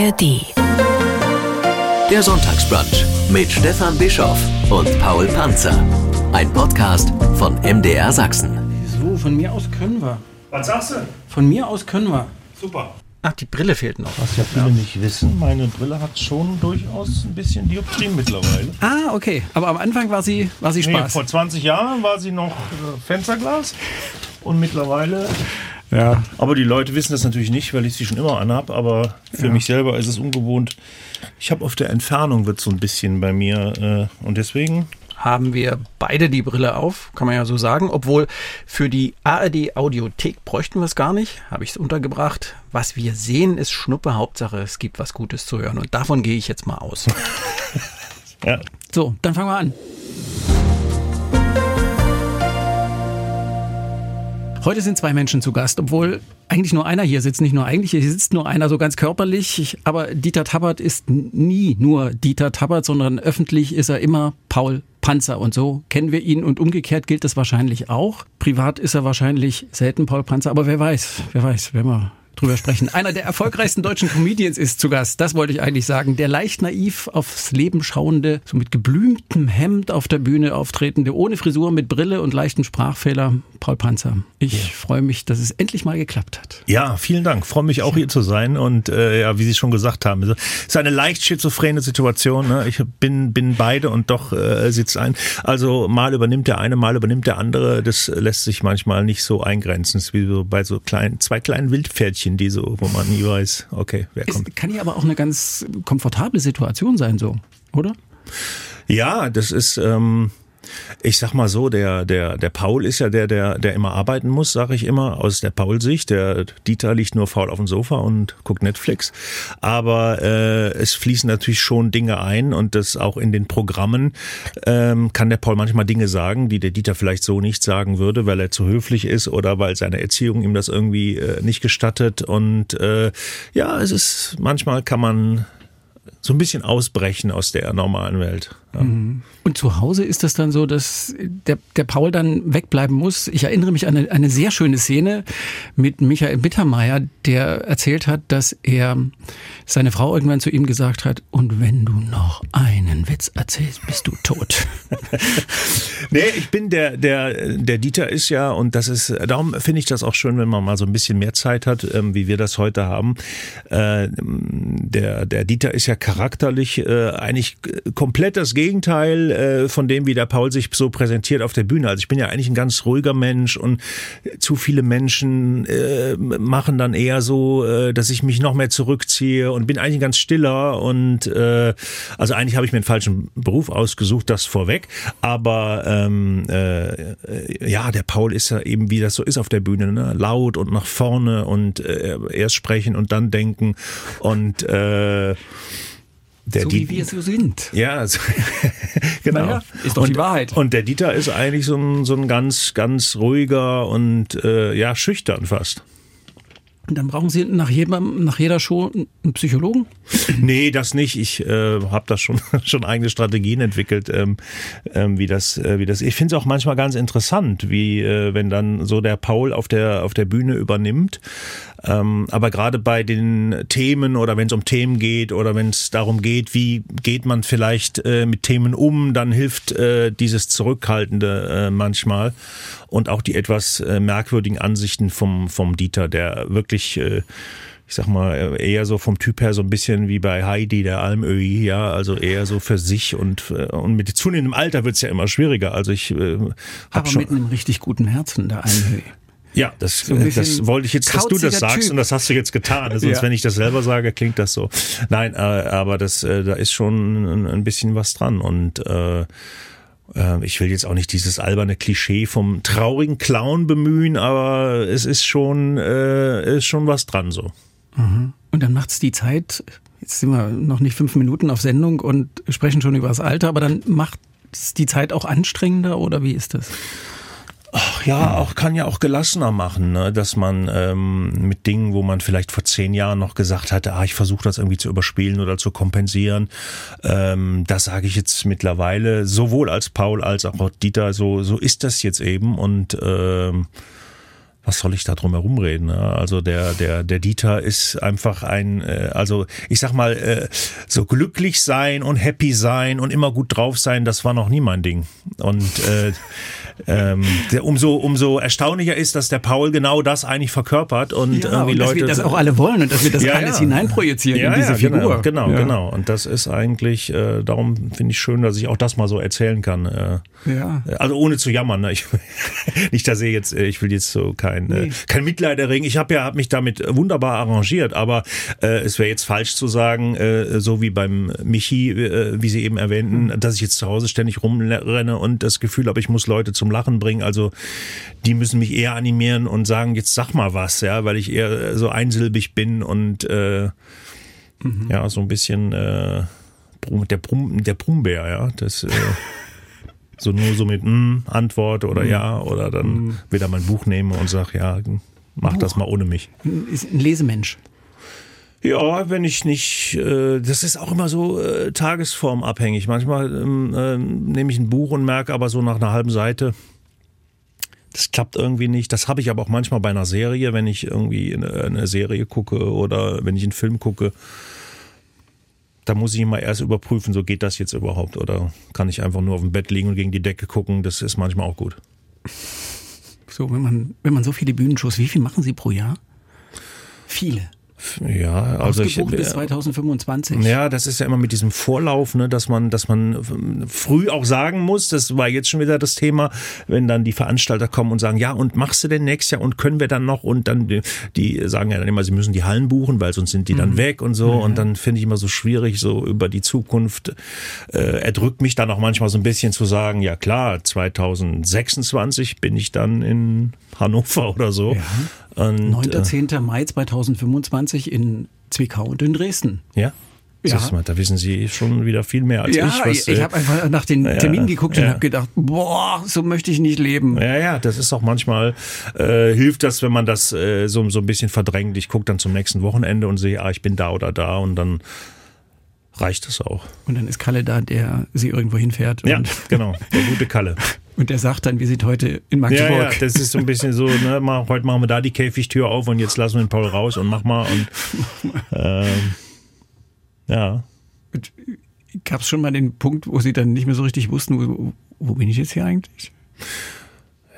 ARD. Der Sonntagsbrunch mit Stefan Bischoff und Paul Panzer. Ein Podcast von MDR Sachsen. So, von mir aus können wir. Was sagst du? Von mir aus können wir. Super. Ach, die Brille fehlt noch. Was ja viele nicht wissen, meine Brille hat schon durchaus ein bisschen Dioptrien mittlerweile. Ah, okay. Aber am Anfang war sie, war sie Nee, Spaß. vor 20 Jahren war sie noch äh, Fensterglas und mittlerweile. Ja. Aber die Leute wissen das natürlich nicht, weil ich sie schon immer anhab. Aber für mich selber ist es ungewohnt. Ich habe auf der Entfernung wird so ein bisschen bei mir äh, und deswegen Haben wir beide die Brille auf, kann man ja so sagen. Obwohl für die ARD Audiothek bräuchten wir es gar nicht. Habe ich es untergebracht. Was wir sehen, ist Schnuppe. Hauptsache, es gibt was Gutes zu hören. Und davon gehe ich jetzt mal aus. ja. So, dann fangen wir an. Heute sind zwei Menschen zu Gast, obwohl eigentlich nur einer hier sitzt. Nicht nur eigentlich, hier sitzt nur einer so ganz körperlich. Ich, aber Dieter Tabbert ist nie nur Dieter Tabbert, sondern öffentlich ist er immer Paul Panzer. Und so kennen wir ihn und umgekehrt gilt das wahrscheinlich auch. Privat ist er wahrscheinlich selten Paul Panzer, aber wer weiß, wer weiß, wenn wir drüber sprechen. Einer der erfolgreichsten deutschen Comedians ist zu Gast. Das wollte ich eigentlich sagen. Der leicht naiv aufs Leben schauende, so mit geblümtem Hemd auf der Bühne auftretende, ohne Frisur, mit Brille und leichten Sprachfehler, Paul Panzer. Ich freue mich, dass es endlich mal geklappt hat. Ja, vielen Dank. Freue mich auch hier zu sein und äh, ja, wie Sie schon gesagt haben, es ist eine leicht schizophrene Situation. Ne? Ich bin bin beide und doch äh, sitzt ein. Also mal übernimmt der eine, mal übernimmt der andere. Das lässt sich manchmal nicht so eingrenzen. Es ist wie so bei so kleinen zwei kleinen Wildpferdchen, die so, wo man nie weiß, okay, wer Es kommt. kann ja aber auch eine ganz komfortable Situation sein, so, oder? Ja, das ist, ähm, ich sag mal so, der, der, der Paul ist ja der, der, der immer arbeiten muss, sage ich immer, aus der Paul-Sicht. Der Dieter liegt nur faul auf dem Sofa und guckt Netflix. Aber äh, es fließen natürlich schon Dinge ein und das auch in den Programmen ähm, kann der Paul manchmal Dinge sagen, die der Dieter vielleicht so nicht sagen würde, weil er zu höflich ist oder weil seine Erziehung ihm das irgendwie äh, nicht gestattet. Und äh, ja, es ist, manchmal kann man so ein bisschen ausbrechen aus der normalen Welt. Ja. Und zu Hause ist das dann so, dass der, der Paul dann wegbleiben muss. Ich erinnere mich an eine, eine sehr schöne Szene mit Michael Bittermeier, der erzählt hat, dass er seine Frau irgendwann zu ihm gesagt hat, und wenn du noch einen Witz erzählst, bist du tot. Nee, ich bin der, der, der Dieter ist ja, und das ist, darum finde ich das auch schön, wenn man mal so ein bisschen mehr Zeit hat, ähm, wie wir das heute haben. Äh, der, der Dieter ist ja charakterlich äh, eigentlich komplett das Gegenteil äh, von dem, wie der Paul sich so präsentiert auf der Bühne. Also ich bin ja eigentlich ein ganz ruhiger Mensch und zu viele Menschen äh, machen dann eher so, äh, dass ich mich noch mehr zurückziehe und bin eigentlich ganz stiller und äh, also eigentlich habe ich mir einen falschen Beruf ausgesucht, das vorweg. Aber ähm, äh, ja, der Paul ist ja eben, wie das so ist auf der Bühne, ne? laut und nach vorne und äh, erst sprechen und dann denken und äh, der so Die- wie wir so sind. ja, also, genau. Naja, ist doch und, die Wahrheit. Und der Dieter ist eigentlich so ein, so ein ganz, ganz ruhiger und äh, ja, schüchtern fast. Dann brauchen Sie nach, jedem, nach jeder Show einen Psychologen? Nee, das nicht. Ich äh, habe da schon schon eigene Strategien entwickelt, ähm, ähm, wie das äh, wie das. Ich finde es auch manchmal ganz interessant, wie äh, wenn dann so der Paul auf der auf der Bühne übernimmt. Ähm, aber gerade bei den Themen oder wenn es um Themen geht oder wenn es darum geht, wie geht man vielleicht äh, mit Themen um, dann hilft äh, dieses Zurückhaltende äh, manchmal und auch die etwas äh, merkwürdigen Ansichten vom vom Dieter, der wirklich äh, ich sag mal, eher so vom Typ her so ein bisschen wie bei Heidi, der Almöhi, ja, also eher so für sich und, äh, und mit zunehmendem Alter wird's ja immer schwieriger. Also ich äh, Aber hab schon. mit einem richtig guten Herzen, der Einhöhe. Ja, das, ein bisschen das wollte ich jetzt, dass du das sagst Typ. und das hast du jetzt getan. Sonst, Ja. wenn ich das selber sage, klingt das so. Nein, äh, aber das, äh, da ist schon ein, ein bisschen was dran und äh, äh, ich will jetzt auch nicht dieses alberne Klischee vom traurigen Clown bemühen, aber es ist schon, äh, ist schon was dran so. Und dann macht's die Zeit, jetzt sind wir noch nicht fünf Minuten auf Sendung und sprechen schon über das Alter, aber dann macht die Zeit auch anstrengender oder wie ist das? Ach ja, auch kann ja auch gelassener machen, ne? dass man ähm, mit Dingen, wo man vielleicht vor zehn Jahren noch gesagt hatte, ah, ich versuche das irgendwie zu überspielen oder zu kompensieren, ähm, das sage ich jetzt mittlerweile sowohl als Paul als auch Dieter, so so ist das jetzt eben und ähm, was soll ich da drum herum reden? Ne? Also der, der, der Dieter ist einfach ein, äh, also ich sag mal, äh, so glücklich sein und happy sein und immer gut drauf sein, das war noch nie mein Ding. Und äh, ähm, der, umso, umso erstaunlicher ist, dass der Paul genau das eigentlich verkörpert und Ja, irgendwie und dass Leute. wir das auch alle wollen und dass wir das Ja, alles ja. hineinprojizieren in diese genau, Figur. Genau, ja. genau. Und das ist eigentlich, äh, darum finde ich schön, dass ich auch das mal so erzählen kann. Äh, Ja. also ohne zu jammern. Ne? Ich, nicht, dass ich jetzt, äh, ich will jetzt so kein, Nee. äh, kein Mitleid erregen. Ich habe ja hab mich damit wunderbar arrangiert, aber äh, es wäre jetzt falsch zu sagen, äh, so wie beim Michi, äh, wie Sie eben erwähnten, Hm. dass ich jetzt zu Hause ständig rumrenne und das Gefühl habe, ich muss Leute zum Lachen bringen. Also die müssen mich eher animieren und sagen, jetzt sag mal was, ja, weil ich eher so einsilbig bin und äh, Mhm. ja, so ein bisschen äh, der, Brum, der Brumbär, ja. Das äh, so nur so mit mm, Antwort oder Mhm. ja oder dann wieder mein Buch nehme und sag, ja, mach das mal ohne mich. Ist ein Lesemensch. Ja, wenn ich nicht, äh, das ist auch immer so äh, tagesformabhängig. Manchmal ähm, äh, nehme ich ein Buch und merke aber so nach einer halben Seite, das klappt irgendwie nicht. Das habe ich aber auch manchmal bei einer Serie, wenn ich irgendwie eine, eine Serie gucke oder wenn ich einen Film gucke. Da muss ich immer erst überprüfen, so geht das jetzt überhaupt oder kann ich einfach nur auf dem Bett liegen und gegen die Decke gucken. Das ist manchmal auch gut. So, wenn man, wenn man so viele Bühnenshows, wie viel machen Sie pro Jahr? Viele. Ja, also ich, Ausgebucht bis 2025. Ja, das ist ja immer mit diesem Vorlauf, ne, dass man, dass man früh auch sagen muss, das war jetzt schon wieder das Thema, wenn dann die Veranstalter kommen und sagen, ja, und machst du denn nächstes Jahr und können wir dann noch? Und dann die, die sagen ja dann immer, sie müssen die Hallen buchen, weil sonst sind die dann weg und so. Und dann finde ich immer so schwierig, so über die Zukunft äh, erdrückt mich dann auch manchmal so ein bisschen zu sagen, ja klar, 2026 bin ich dann in Hannover oder so. Und, 9. äh, 10. Mai 2025 in Zwickau und in Dresden. ja. Ja. Mal, da wissen Sie schon wieder viel mehr als ja, ich. Was, ich, äh, habe einfach nach den ja, Terminen geguckt und ja. habe gedacht, boah, so möchte ich nicht leben. Ja, ja, das ist auch manchmal, äh, hilft das, wenn man das äh, so, so ein bisschen verdrängt. Ich gucke dann zum nächsten Wochenende und sehe, ah, ich bin da oder da und dann reicht es auch. Und dann ist Kalle da, der sie irgendwo hinfährt. Ja, genau, der gute Kalle. und der sagt dann, wir sind heute in Ja, Magdeburg. ja, das ist so ein bisschen so, ne, mal, heute machen wir da die Käfigtür auf und jetzt lassen wir den Paul raus und mach mal und ähm, ja. Gab es schon mal den Punkt, wo sie dann nicht mehr so richtig wussten, wo, wo bin ich jetzt hier eigentlich?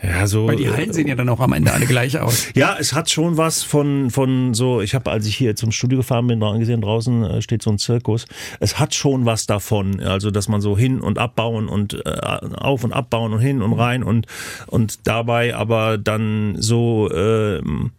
Ja, so. Weil die Hallen sehen ja dann auch am Ende alle gleich aus. Ja, es hat schon was von, von so, ich habe, als ich hier zum Studio gefahren bin, da gesehen, draußen äh, steht so ein Zirkus. Es hat schon was davon, also dass man so hin und abbauen und äh, auf und abbauen und hin und rein und, und dabei aber dann so ähm,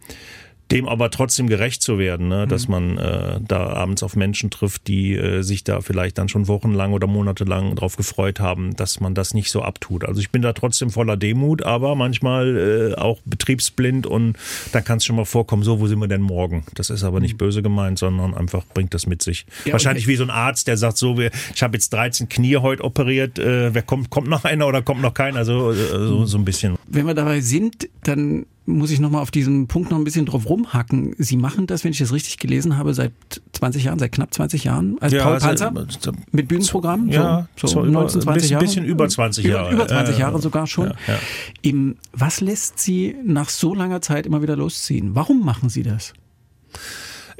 dem aber trotzdem gerecht zu werden, ne? dass man äh, da abends auf Menschen trifft, die äh, sich da vielleicht dann schon wochenlang oder monatelang drauf gefreut haben, dass man das nicht so abtut. Also ich bin da trotzdem voller Demut, aber manchmal äh, auch betriebsblind und da kann es schon mal vorkommen, so, wo sind wir denn morgen? Das ist aber nicht böse gemeint, sondern einfach bringt das mit sich. Ja, Wahrscheinlich wie so ein Arzt, der sagt so, wir, ich habe jetzt 13 Knie heute operiert, äh, wer kommt, kommt noch einer oder kommt noch keiner? So, äh, so, so ein bisschen. Wenn wir dabei sind, dann muss ich nochmal auf diesen Punkt noch ein bisschen drauf rumhacken. Sie machen das, wenn ich das richtig gelesen habe, seit 20 Jahren, seit knapp 20 Jahren als Paul also, Panzer äh, mit Bühnenprogramm. Ja, so, so so über- 19, 20 bisschen- Jahre. bisschen über 20 Über- Jahre. Über 20 Ja, Jahre ja. sogar schon. Ja, ja. Im, was lässt Sie nach so langer Zeit immer wieder losziehen? Warum machen Sie das?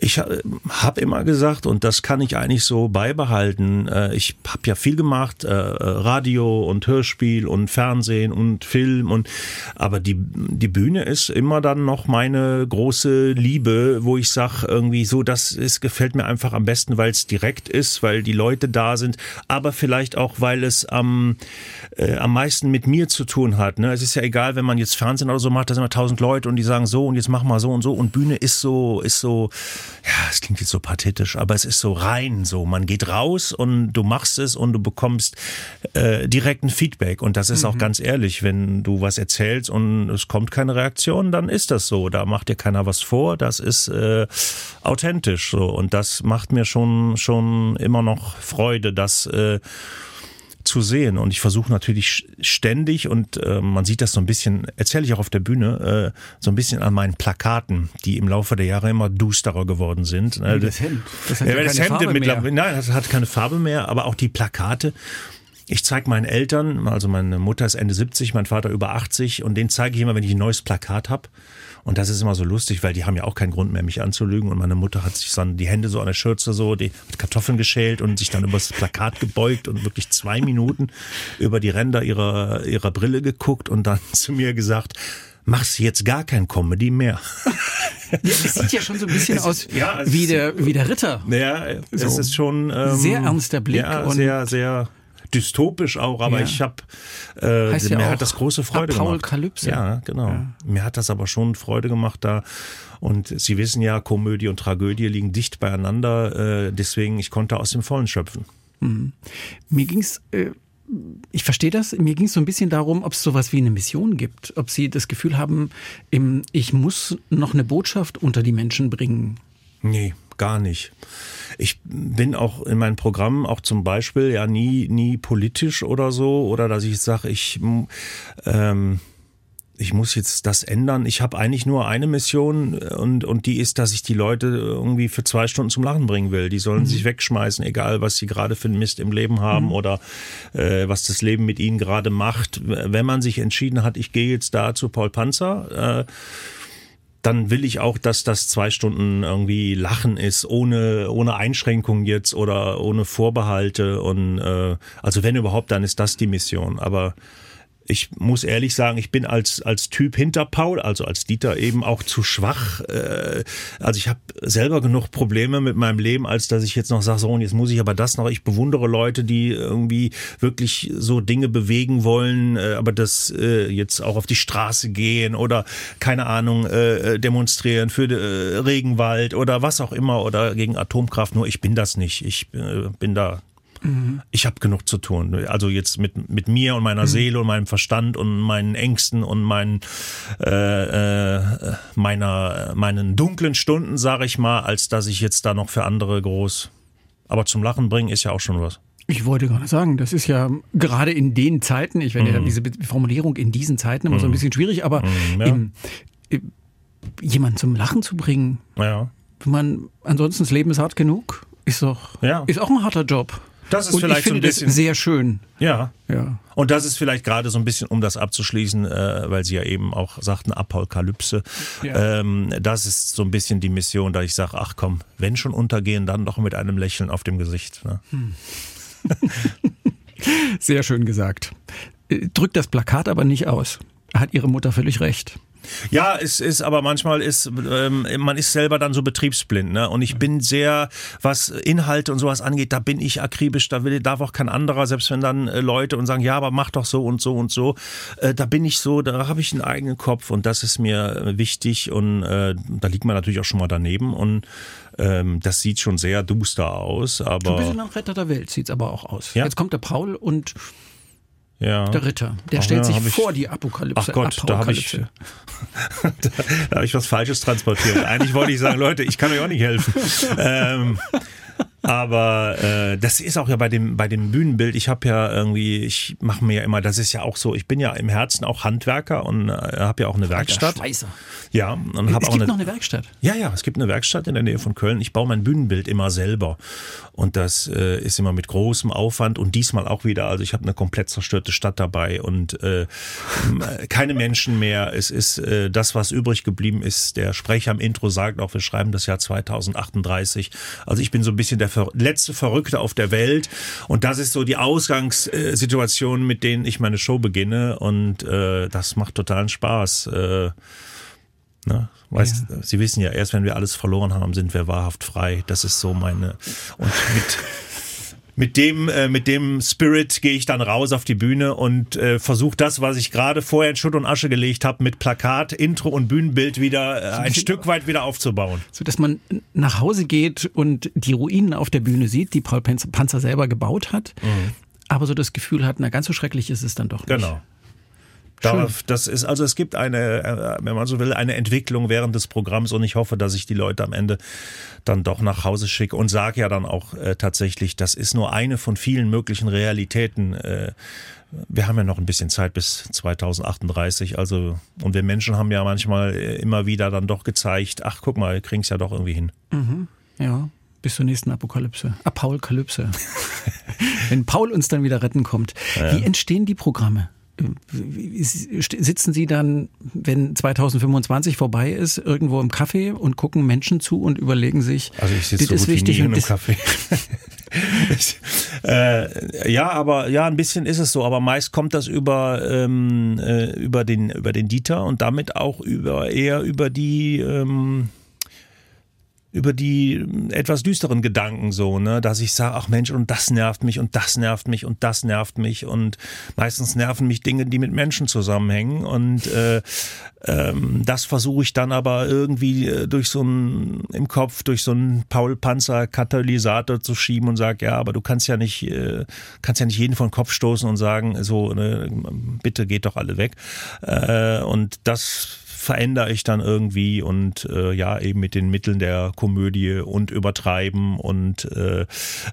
Ich habe immer gesagt, und das kann ich eigentlich so beibehalten, äh, ich habe ja viel gemacht, äh, Radio und Hörspiel und Fernsehen und Film und aber die, die Bühne ist immer dann noch meine große Liebe, wo ich sage, irgendwie so, das ist, gefällt mir einfach am besten, weil es direkt ist, weil die Leute da sind, aber vielleicht auch, weil es am, äh, am meisten mit mir zu tun hat. Ne? Es ist ja egal, wenn man jetzt Fernsehen oder so macht, da sind immer tausend Leute und die sagen so und jetzt mach mal so und so und Bühne ist so, ist so, ja, es klingt jetzt so pathetisch, aber es ist so rein so. Man geht raus und du machst es und du bekommst äh, direkt ein Feedback. Und das ist auch ganz ehrlich, wenn du was erzählst und es kommt keine Reaktion, dann ist das so. Da macht dir keiner was vor. Das ist äh, authentisch so. Und das macht mir schon, schon immer noch Freude, dass äh, zu sehen. Und ich versuche natürlich ständig, und äh, man sieht das so ein bisschen, erzähle ich auch auf der Bühne, äh, so ein bisschen an meinen Plakaten, die im Laufe der Jahre immer dusterer geworden sind. Äh, das Hemd. Das hat ja, ja das keine Hemd Farbe mehr. nein, das hat keine Farbe mehr, aber auch die Plakate. ich zeige meinen Eltern, also meine Mutter ist Ende 70, mein Vater über 80 und den zeige ich immer, wenn ich ein neues Plakat habe. Und das ist immer so lustig, weil die haben ja auch keinen Grund mehr, mich anzulügen. Und meine Mutter hat sich dann die Hände so an der Schürze so, die hat Kartoffeln geschält und sich dann über das Plakat gebeugt und wirklich zwei Minuten über die Ränder ihrer, ihrer Brille geguckt und dann zu mir gesagt, machst jetzt gar kein Comedy mehr. Ja, es sieht ja schon so ein bisschen aus ja, wie, der, wie der Ritter. Ja, es so. ist schon ähm, sehr ernster Blick. Ja, sehr, sehr dystopisch auch, aber ja. ich habe äh, mir ja hat das große Freude Paul gemacht. Kalypse. Ja, genau. Ja. Mir hat das aber schon Freude gemacht da. Und Sie wissen ja, Komödie und Tragödie liegen dicht beieinander. Äh, deswegen, ich konnte aus dem Vollen schöpfen. Mhm. Mir ging's äh ich verstehe das. Mir ging es so ein bisschen darum, ob es sowas wie eine Mission gibt. Ob Sie das Gefühl haben, ich muss noch eine Botschaft unter die Menschen bringen. Nee, gar nicht. Ich bin auch in meinen Programmen auch zum Beispiel ja nie, nie politisch oder so oder dass ich sage, ich ähm, ich muss jetzt das ändern. Ich habe eigentlich nur eine Mission und, und die ist, dass ich die Leute irgendwie für zwei Stunden zum Lachen bringen will. Die sollen mhm. sich wegschmeißen, egal was sie gerade für einen Mist im Leben haben mhm. oder äh, was das Leben mit ihnen gerade macht. Wenn man sich entschieden hat, ich gehe jetzt da zu Paul Panzer, äh, dann will ich auch, dass das zwei Stunden irgendwie Lachen ist, ohne, ohne Einschränkung jetzt oder ohne Vorbehalte. Und äh, also wenn überhaupt, dann ist das die Mission. Aber ich muss ehrlich sagen, ich bin als, als Typ hinter Paul, also als Dieter eben auch zu schwach. Äh, also ich habe selber genug Probleme mit meinem Leben, als dass ich jetzt noch sage, so und jetzt muss ich aber das noch. Ich bewundere Leute, die irgendwie wirklich so Dinge bewegen wollen, äh, aber das äh, jetzt auch auf die Straße gehen oder keine Ahnung, äh, demonstrieren für äh, Regenwald oder was auch immer oder gegen Atomkraft. Nur ich bin das nicht. Ich äh, bin da ich habe genug zu tun. Also jetzt mit, mit mir und meiner mhm. Seele und meinem Verstand und meinen Ängsten und meinen, äh, äh, meiner, meinen dunklen Stunden, sage ich mal, als dass ich jetzt da noch für andere groß. Aber zum Lachen bringen ist ja auch schon was. Ich wollte gerade sagen, das ist ja gerade in den Zeiten, ich werde mm. ja mhm. diese Formulierung in diesen Zeiten immer mm. so ein mhm. bisschen schwierig, aber mm, ja. im, im, jemanden zum Lachen zu bringen, ja. wenn man ansonsten das Leben ist hart genug, ist doch ja. ist auch ein harter Job. Das ist und vielleicht ich finde so ein bisschen das sehr schön. Ja. Ja. Und das ist vielleicht gerade so ein bisschen, um das abzuschließen, äh, weil Sie ja eben auch sagten, Apokalypse. Ja. Ähm, das ist so ein bisschen die Mission, da ich sage, ach komm, wenn schon untergehen, dann doch mit einem Lächeln auf dem Gesicht. Ne? Hm. sehr schön gesagt. Äh, drückt das Plakat aber nicht aus. Hat Ihre Mutter völlig recht. Ja, es ist, aber manchmal ist, ähm, man ist selber dann so betriebsblind, ne? Und ich bin sehr, was Inhalte und sowas angeht, da bin ich akribisch, da will, darf auch kein anderer, selbst wenn dann äh, Leute und sagen, ja, aber mach doch so und so und so, äh, da bin ich so, da habe ich einen eigenen Kopf und das ist mir wichtig und äh, da liegt man natürlich auch schon mal daneben und ähm, das sieht schon sehr duster aus, aber. Ein bisschen nach Retter der Welt sieht's aber auch aus. Ja? Jetzt kommt der Paul und ja. Der Ritter, der Ach, stellt ja, sich vor die Apokalypse. Ach Gott, da habe ich, da, da hab ich was Falsches transportiert. Eigentlich wollte ich sagen, Leute, ich kann euch auch nicht helfen. ähm, aber äh, das ist auch ja bei dem bei dem Bühnenbild. Ich habe ja irgendwie, ich mache mir ja immer, das ist ja auch so. Ich bin ja im Herzen auch Handwerker und äh, habe ja auch eine Werkstatt. Scheiße. Ja, und habe auch eine, noch eine Werkstatt. Ja, ja, es gibt eine Werkstatt in der Nähe von Köln. Ich baue mein Bühnenbild immer selber und das äh, ist immer mit großem Aufwand und diesmal auch wieder. Also ich habe eine komplett zerstörte Stadt dabei und äh, keine Menschen mehr. Es ist äh, das, was übrig geblieben ist. Der Sprecher im Intro sagt auch, wir schreiben das Jahr 2038. Also ich bin so ein bisschen der letzte Verrückte auf der Welt. Und das ist so die Ausgangssituation, mit denen ich meine Show beginne. Und äh, das macht totalen Spaß. Äh, Ne? Weißt, ja. Sie wissen ja, erst wenn wir alles verloren haben, sind wir wahrhaft frei. Das ist so meine. Und mit mit dem, äh, mit dem Spirit gehe ich dann raus auf die Bühne und äh, versuche das, was ich gerade vorher in Schutt und Asche gelegt habe, mit Plakat, Intro und Bühnenbild wieder äh, ein Stück weit wieder aufzubauen. So dass man nach Hause geht und die Ruinen auf der Bühne sieht, die Paul Panzer selber gebaut hat, mhm. aber so das Gefühl hat, na ganz so schrecklich ist es dann doch nicht. Genau. Darf, das ist, also es gibt eine, äh, wenn man so will, eine Entwicklung während des Programms und ich hoffe, dass ich die Leute am Ende dann doch nach Hause schicke und sage ja dann auch äh, tatsächlich, das ist nur eine von vielen möglichen Realitäten. Äh, wir haben ja noch ein bisschen Zeit bis 2038, also und wir Menschen haben ja manchmal äh, immer wieder dann doch gezeigt, ach guck mal, wir kriegen es ja doch irgendwie hin. Mhm, ja. bis zur nächsten Apokalypse. Apaulkalypse. Wenn Paul uns dann wieder retten kommt. Ja. Wie entstehen die Programme? Sitzen Sie dann, wenn 2025 vorbei ist, irgendwo im Café und gucken Menschen zu und überlegen sich, also ich sitze das so ist wichtig nie und das, Café. ich, äh, ja, aber ja, ein bisschen ist es so. Aber meist kommt das über ähm, äh, über den über den Dieter und damit auch über eher über die ähm, über die etwas düsteren Gedanken so, ne, dass ich sage, ach Mensch, und das nervt mich und das nervt mich und das nervt mich und meistens nerven mich Dinge, die mit Menschen zusammenhängen und äh, ähm, das versuche ich dann aber irgendwie äh, durch so ein im Kopf durch so einen Paul Panzer Katalysator zu schieben und sage, ja, aber du kannst ja nicht äh, kannst ja nicht jeden von den Kopf stoßen und sagen, so ne, bitte geht doch alle weg. Äh, und das verändere ich dann irgendwie und äh, ja, eben mit den Mitteln der Komödie und übertreiben und äh,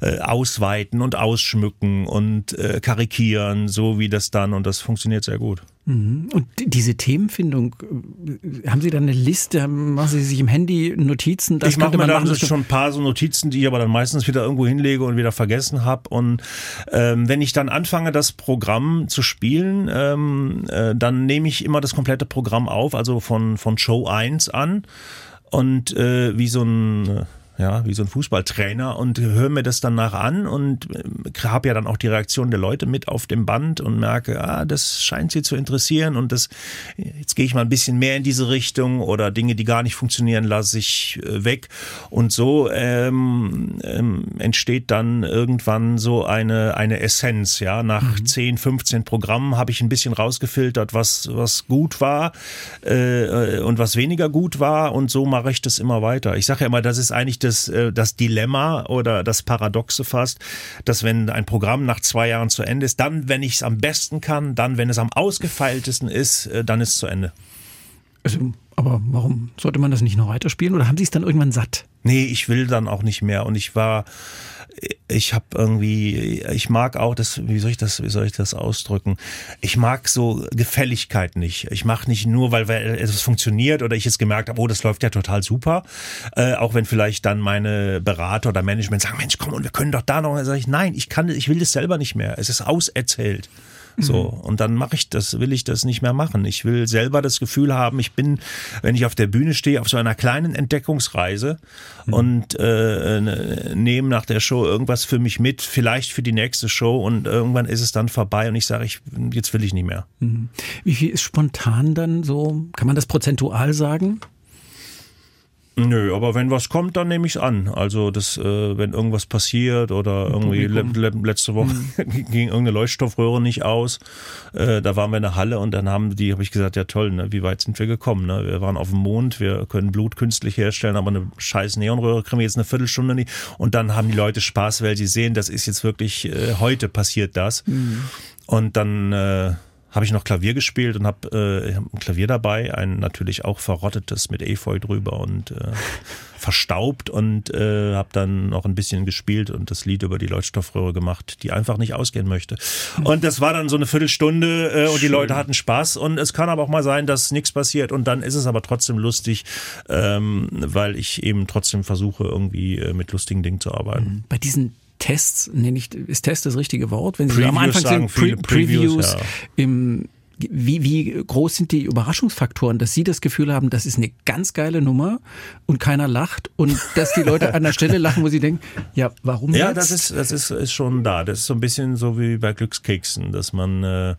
äh, ausweiten und ausschmücken und äh, karikieren, so wie das dann und das funktioniert sehr gut. Mhm. Und diese Themenfindung, äh, haben Sie da eine Liste, machen Sie sich im Handy Notizen? Das ich mache mir dann schon ein paar so Notizen, die ich aber dann meistens wieder irgendwo hinlege und wieder vergessen habe. Und ähm, wenn ich dann anfange, das Programm zu spielen, ähm, äh, dann nehme ich immer das komplette Programm auf, also von, von Show 1 an. Und äh, wie so ein ja, wie so ein Fußballtrainer und höre mir das dann nach an und äh, habe ja dann auch die Reaktion der Leute mit auf dem Band und merke, ah, das scheint sie zu interessieren und das jetzt gehe ich mal ein bisschen mehr in diese Richtung oder Dinge, die gar nicht funktionieren, lasse ich äh, weg und so ähm, ähm, entsteht dann irgendwann so eine eine Essenz, ja, nach mhm. 10, 15 Programmen habe ich ein bisschen rausgefiltert, was was gut war äh, und was weniger gut war und so mache ich das immer weiter. Ich sage ja immer, das ist eigentlich das das, äh, das Dilemma oder das Paradoxe fast, dass wenn ein Programm nach zwei Jahren zu Ende ist, dann, wenn ich es am besten kann, dann, wenn es am ausgefeiltesten ist, äh, dann ist es zu Ende. Also, aber warum sollte man das nicht noch weiterspielen oder haben Sie es dann irgendwann satt? Nee, ich will dann auch nicht mehr und ich war ich habe irgendwie, ich mag auch das, wie soll ich das, wie soll ich das ausdrücken? Ich mag so Gefälligkeit nicht. Ich mache nicht nur, weil, weil es funktioniert oder ich jetzt gemerkt habe, oh, das läuft ja total super. Äh, auch wenn vielleicht dann meine Berater oder Management sagen, Mensch, komm und wir können doch da noch. Dann sage ich, nein, ich kann, ich will das selber nicht mehr. Es ist auserzählt. So. Mhm. Und dann mache ich das, will ich das nicht mehr machen. Ich will selber das Gefühl haben, ich bin, wenn ich auf der Bühne stehe, auf so einer kleinen Entdeckungsreise mhm. und äh, nehme nach der Show irgendwas für mich mit, vielleicht für die nächste Show und irgendwann ist es dann vorbei und ich sage, ich, jetzt will ich nicht mehr. Mhm. Wie viel ist spontan dann so? Kann man das prozentual sagen? Nö, aber wenn was kommt, dann nehme ich es an. Also das, äh, wenn irgendwas passiert oder irgendwie le le letzte Woche mhm. ging irgendeine Leuchtstoffröhre nicht aus, äh, da waren wir in der Halle und dann haben die, habe ich gesagt, ja toll, ne, wie weit sind wir gekommen? Ne? Wir waren auf dem Mond, wir können Blut künstlich herstellen, aber eine scheiß Neonröhre kriegen wir jetzt eine Viertelstunde nicht. Und dann haben die Leute Spaß, weil sie sehen, das ist jetzt wirklich äh, heute passiert das. Mhm. Und dann äh, habe ich noch Klavier gespielt und habe äh, ein Klavier dabei, ein natürlich auch verrottetes mit Efeu drüber und äh, verstaubt und äh, habe dann noch ein bisschen gespielt und das Lied über die Leuchtstoffröhre gemacht, die einfach nicht ausgehen möchte. Und das war dann so eine Viertelstunde äh, und die Leute hatten Spaß und es kann aber auch mal sein, dass nichts passiert und dann ist es aber trotzdem lustig, ähm, weil ich eben trotzdem versuche, irgendwie äh, mit lustigen Dingen zu arbeiten. Bei diesen Tests, nenne ich, ist Test das richtige Wort? Wenn Sie Previews am Anfang sagen, sind, Pre Previews, ja. im wie, wie groß sind die Überraschungsfaktoren, dass Sie das Gefühl haben, das ist eine ganz geile Nummer und keiner lacht und dass die Leute an der Stelle lachen, wo sie denken, ja, warum Ja, jetzt? das ist, das ist, ist schon da. Das ist so ein bisschen so wie bei Glückskeksen, dass man äh,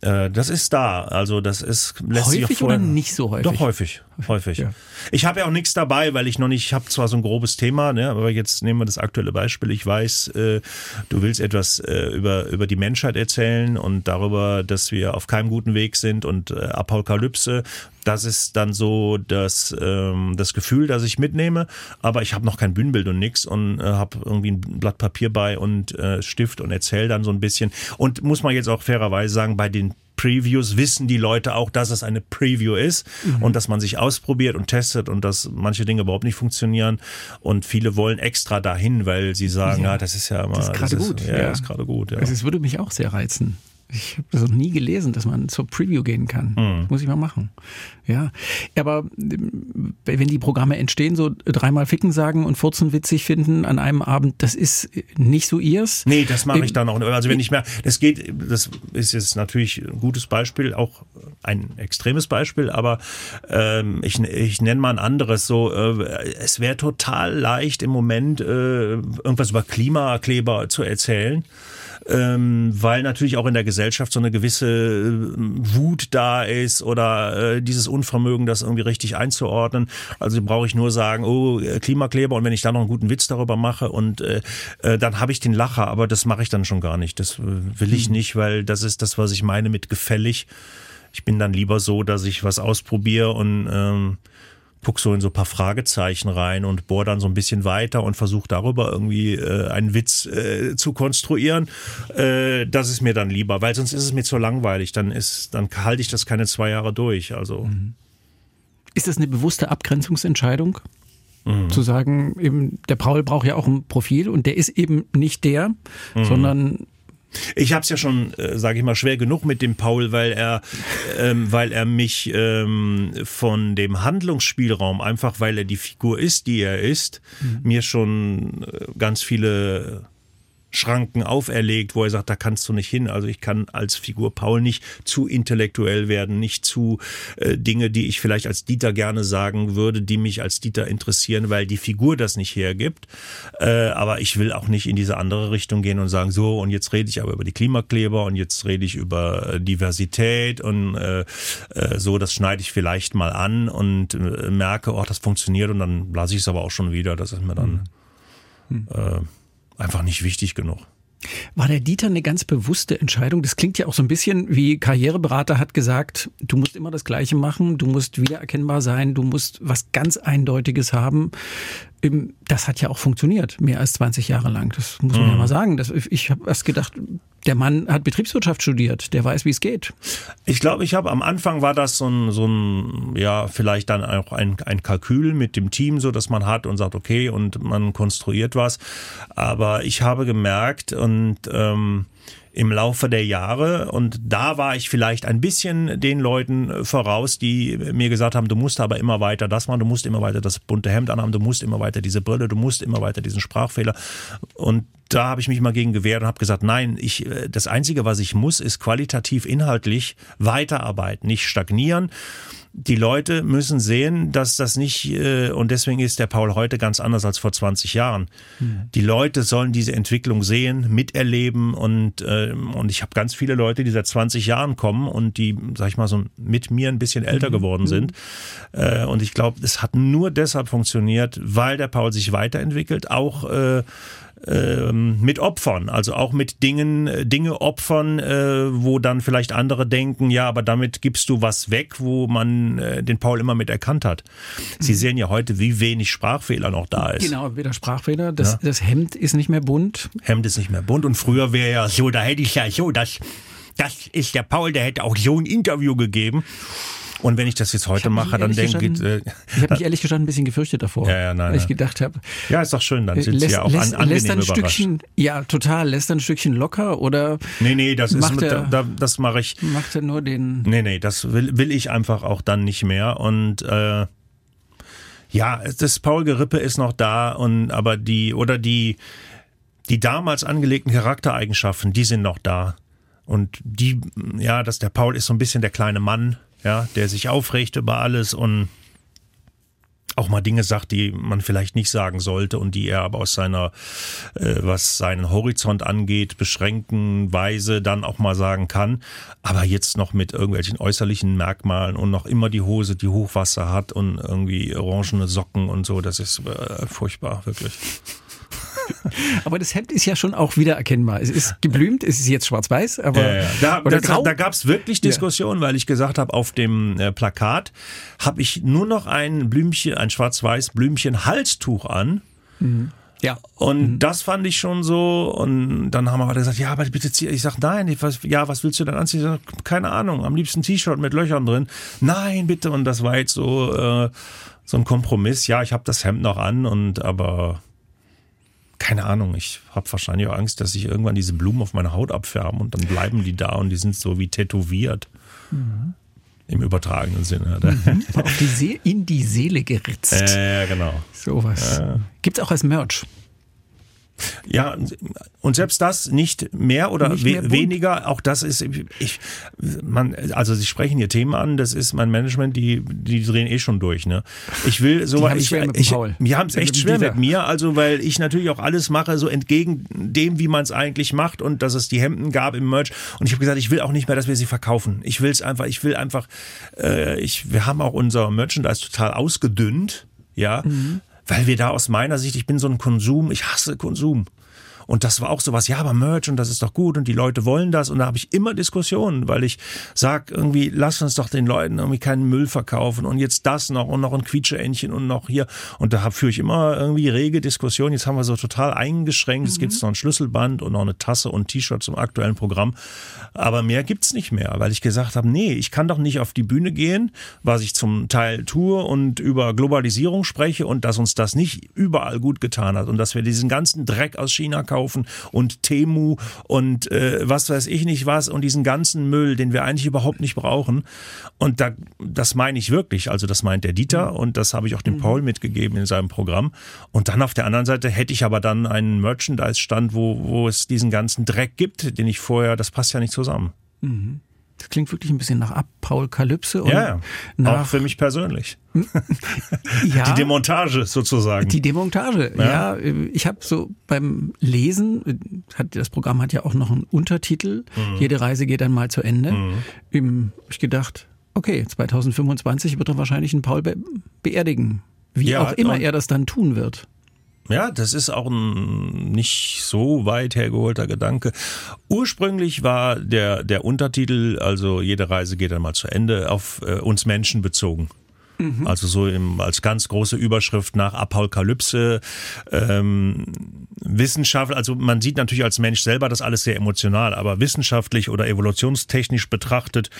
äh, das ist da. Also das ist lässt häufig sich oder nicht so häufig? Doch häufig, häufig. Ja. Ich habe ja auch nichts dabei, weil ich noch nicht. Ich habe zwar so ein grobes Thema, ne, aber jetzt nehmen wir das aktuelle Beispiel. Ich weiß, äh, du willst etwas äh, über über die Menschheit erzählen und darüber, dass wir auf keinem guten Weg sind und äh, Apokalypse. Das ist dann so das, ähm, das Gefühl, das ich mitnehme, aber ich habe noch kein Bühnenbild und nix und äh, habe irgendwie ein Blatt Papier bei und äh, Stift und erzähle dann so ein bisschen. Und muss man jetzt auch fairerweise sagen, bei den Previews wissen die Leute auch, dass es eine Preview ist mhm. und dass man sich ausprobiert und testet und dass manche Dinge überhaupt nicht funktionieren. Und viele wollen extra dahin, weil sie sagen, ja, ah, das ist ja immer. Das ist gerade gut. ja, ja. ist gerade gut. Ja. Also es würde mich auch sehr reizen. Ich habe das noch nie gelesen, dass man zur Preview gehen kann. Mhm. Muss ich mal machen. Ja, aber ähm, wenn die Programme entstehen, so dreimal Ficken sagen und Furzen witzig finden an einem Abend, das ist nicht so ihrs. Nee, das mache ich dann auch. Also wenn ich mehr, das geht, das ist jetzt natürlich ein gutes Beispiel, auch ein extremes Beispiel, aber ähm, ich, ich nenne mal ein anderes. So, äh, es wäre total leicht im Moment äh, irgendwas über Klimakleber zu erzählen ähm, weil natürlich auch in der Gesellschaft so eine gewisse äh, Wut da ist oder äh, dieses Unvermögen, das irgendwie richtig einzuordnen. Also brauche ich nur sagen, oh, äh, Klimakleber und wenn ich da noch einen guten Witz darüber mache und äh, äh, dann habe ich den Lacher, aber das mache ich dann schon gar nicht. Das äh, will ich hm. nicht, weil das ist das, was ich meine mit gefällig. Ich bin dann lieber so, dass ich was ausprobiere und ähm, guck so in so ein paar Fragezeichen rein und bohr dann so ein bisschen weiter und versuche darüber irgendwie äh, einen Witz äh, zu konstruieren. Äh, das ist mir dann lieber, weil sonst ist es mir zu langweilig. Dann ist, dann halte ich das keine zwei Jahre durch. Also. Mhm. Ist das eine bewusste Abgrenzungsentscheidung? Mhm. Zu sagen, eben, der Paul braucht ja auch ein Profil und der ist eben nicht der, mhm. sondern ich habe es ja schon, äh, sage ich mal, schwer genug mit dem Paul, weil er, ähm, weil er mich ähm, von dem Handlungsspielraum, einfach weil er die Figur ist, die er ist, mhm. mir schon äh, ganz viele Schranken auferlegt, wo er sagt, da kannst du nicht hin. Also ich kann als Figur Paul nicht zu intellektuell werden, nicht zu äh, Dinge, die ich vielleicht als Dieter gerne sagen würde, die mich als Dieter interessieren, weil die Figur das nicht hergibt. Äh, aber ich will auch nicht in diese andere Richtung gehen und sagen, so, und jetzt rede ich aber über die Klimakleber und jetzt rede ich über äh, Diversität und äh, äh, so, das schneide ich vielleicht mal an und merke, oh, das funktioniert und dann lasse ich es aber auch schon wieder. Das ist mir dann. Hm. Einfach nicht wichtig genug. War der Dieter eine ganz bewusste Entscheidung? Das klingt ja auch so ein bisschen wie Karriereberater hat gesagt, du musst immer das Gleiche machen, du musst wiedererkennbar sein, du musst was ganz Eindeutiges haben das hat ja auch funktioniert, mehr als 20 Jahre lang. Das muss man mhm. ja mal sagen. Das, ich habe erst gedacht, der Mann hat Betriebswirtschaft studiert, der weiß, wie es geht. Ich glaube, ich habe am Anfang war das so ein, so ein, ja, vielleicht dann auch ein, ein Kalkül mit dem Team, so dass man hat und sagt, okay, und man konstruiert was. Aber ich habe gemerkt und ähm, im Laufe der Jahre. Und da war ich vielleicht ein bisschen den Leuten voraus, die mir gesagt haben, du musst aber immer weiter das machen, du musst immer weiter das bunte Hemd anhaben, du musst immer weiter diese Brille, du musst immer weiter diesen Sprachfehler. Und da habe ich mich mal gegen gewehrt und habe gesagt, nein, ich, das Einzige, was ich muss, ist qualitativ, inhaltlich weiterarbeiten, nicht stagnieren die Leute müssen sehen, dass das nicht, äh, und deswegen ist der Paul heute ganz anders als vor 20 Jahren. Mhm. Die Leute sollen diese Entwicklung sehen, miterleben und, äh, und ich habe ganz viele Leute, die seit 20 Jahren kommen und die, sag ich mal, so mit mir ein bisschen älter mhm. geworden mhm. sind. Äh, und ich glaube, es hat nur deshalb funktioniert, weil der Paul sich weiterentwickelt, auch äh, ähm, mit Opfern, also auch mit Dingen, äh, Dinge opfern, äh, wo dann vielleicht andere denken, ja, aber damit gibst du was weg, wo man äh, den Paul immer mit erkannt hat. Sie mhm. sehen ja heute, wie wenig Sprachfehler noch da ist. Genau, wieder Sprachfehler. Das, ja. das Hemd ist nicht mehr bunt. Hemd ist nicht mehr bunt und früher wäre ja so, da hätte ich ja so, das, das ist der Paul, der hätte auch so ein Interview gegeben. Und wenn ich das jetzt heute mache, dann denke ich. Äh, ich habe mich ehrlich gesagt ein bisschen gefürchtet davor. Ja, ja, nein. Weil ich gedacht habe. Ja, ist doch schön, dann sind lässt, sie ja auch lässt, an, lässt ein Stückchen, Ja, total. Lässt ein Stückchen locker oder. Nee, nee, das ist mit, er, da, das mache ich. Macht er nur den. Nee, nee, das will, will ich einfach auch dann nicht mehr. Und äh, ja, das Paul-Gerippe ist noch da und aber die, oder die, die damals angelegten Charaktereigenschaften, die sind noch da. Und die, ja, dass der Paul ist so ein bisschen der kleine Mann, ja, der sich aufregt über alles und auch mal Dinge sagt, die man vielleicht nicht sagen sollte und die er aber aus seiner, äh, was seinen Horizont angeht, beschränkten Weise dann auch mal sagen kann. Aber jetzt noch mit irgendwelchen äußerlichen Merkmalen und noch immer die Hose, die Hochwasser hat und irgendwie orangene Socken und so, das ist äh, furchtbar, wirklich. aber das Hemd ist ja schon auch wiedererkennbar. Es ist geblümt, es ist jetzt schwarz-weiß, aber ja, ja. Da, da, da gab es wirklich Diskussionen, ja. weil ich gesagt habe, auf dem äh, Plakat habe ich nur noch ein Blümchen, ein schwarz-weiß Blümchen Halstuch an. Mhm. Ja. Und mhm. das fand ich schon so. Und dann haben wir gesagt, ja, aber bitte zieh. Ich sag, nein, ich, was, ja, was willst du denn anziehen? Ich sag, keine Ahnung, am liebsten T-Shirt mit Löchern drin. Nein, bitte. Und das war jetzt so, äh, so ein Kompromiss. Ja, ich habe das Hemd noch an und aber keine Ahnung, ich habe wahrscheinlich auch Angst, dass sich irgendwann diese Blumen auf meine Haut abfärben und dann bleiben die da und die sind so wie tätowiert. Mhm. Im übertragenen Sinne. Mhm. Die in die Seele geritzt. Ja, äh, genau. Sowas. Äh. Gibt es auch als Merch. Ja, und selbst das nicht mehr oder nicht mehr we weniger, auch das ist, ich, man, also Sie sprechen hier Themen an, das ist mein Management, die, die drehen eh schon durch, ne. Ich will so, ich, ich, wir haben es echt schwer mit mir, also weil ich natürlich auch alles mache, so entgegen dem, wie man es eigentlich macht und dass es die Hemden gab im Merch und ich habe gesagt, ich will auch nicht mehr, dass wir sie verkaufen. Ich will es einfach, ich will einfach, äh, ich, wir haben auch unser Merchandise total ausgedünnt, ja. Mhm weil wir da aus meiner Sicht, ich bin so ein Konsum, ich hasse Konsum. Und das war auch sowas, ja, aber Merch und das ist doch gut und die Leute wollen das. Und da habe ich immer Diskussionen, weil ich sag irgendwie, lass uns doch den Leuten irgendwie keinen Müll verkaufen und jetzt das noch und noch ein Quietscheentchen und noch hier. Und da führe ich immer irgendwie rege Diskussionen. Jetzt haben wir so total eingeschränkt. Mhm. Es gibt noch ein Schlüsselband und noch eine Tasse und ein T-Shirt zum aktuellen Programm. Aber mehr gibt's nicht mehr, weil ich gesagt habe, nee, ich kann doch nicht auf die Bühne gehen, was ich zum Teil tue und über Globalisierung spreche und dass uns das nicht überall gut getan hat und dass wir diesen ganzen Dreck aus China kaufen kaufen und Temu und äh, was weiß ich nicht was und diesen ganzen Müll, den wir eigentlich überhaupt nicht brauchen. Und da, das meine ich wirklich. Also das meint der Dieter mhm. und das habe ich auch dem mhm. Paul mitgegeben in seinem Programm. Und dann auf der anderen Seite hätte ich aber dann einen Merchandise-Stand, wo, wo es diesen ganzen Dreck gibt, den ich vorher, das passt ja nicht zusammen. Mhm. Das klingt wirklich ein bisschen nach Apokalypse. Und ja, nach auch für mich persönlich. ja, die Demontage sozusagen. Die Demontage, ja. ja ich habe so beim Lesen, hat, das Programm hat ja auch noch einen Untertitel, mhm. jede Reise geht dann mal zu Ende. Mhm. ich gedacht, okay, 2025 wird er wahrscheinlich einen Paul be beerdigen. Wie ja, auch immer er das dann tun wird. Ja, das ist auch ein nicht so weit hergeholter Gedanke. Ursprünglich war der, der Untertitel, also jede Reise geht einmal zu Ende, auf äh, uns Menschen bezogen. Mhm. Also so im, als ganz große Überschrift nach Apokalypse, ähm, Wissenschaft, also man sieht natürlich als Mensch selber das alles sehr emotional, aber wissenschaftlich oder evolutionstechnisch betrachtet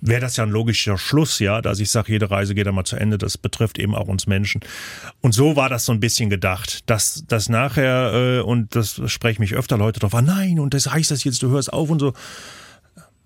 wäre das ja ein logischer Schluss, ja, dass ich sage, jede Reise geht einmal zu Ende, das betrifft eben auch uns Menschen. Und so war das so ein bisschen gedacht, dass das nachher, äh, und das spreche ich mich öfter Leute drauf, ah nein, und das heißt das jetzt, du hörst auf und so.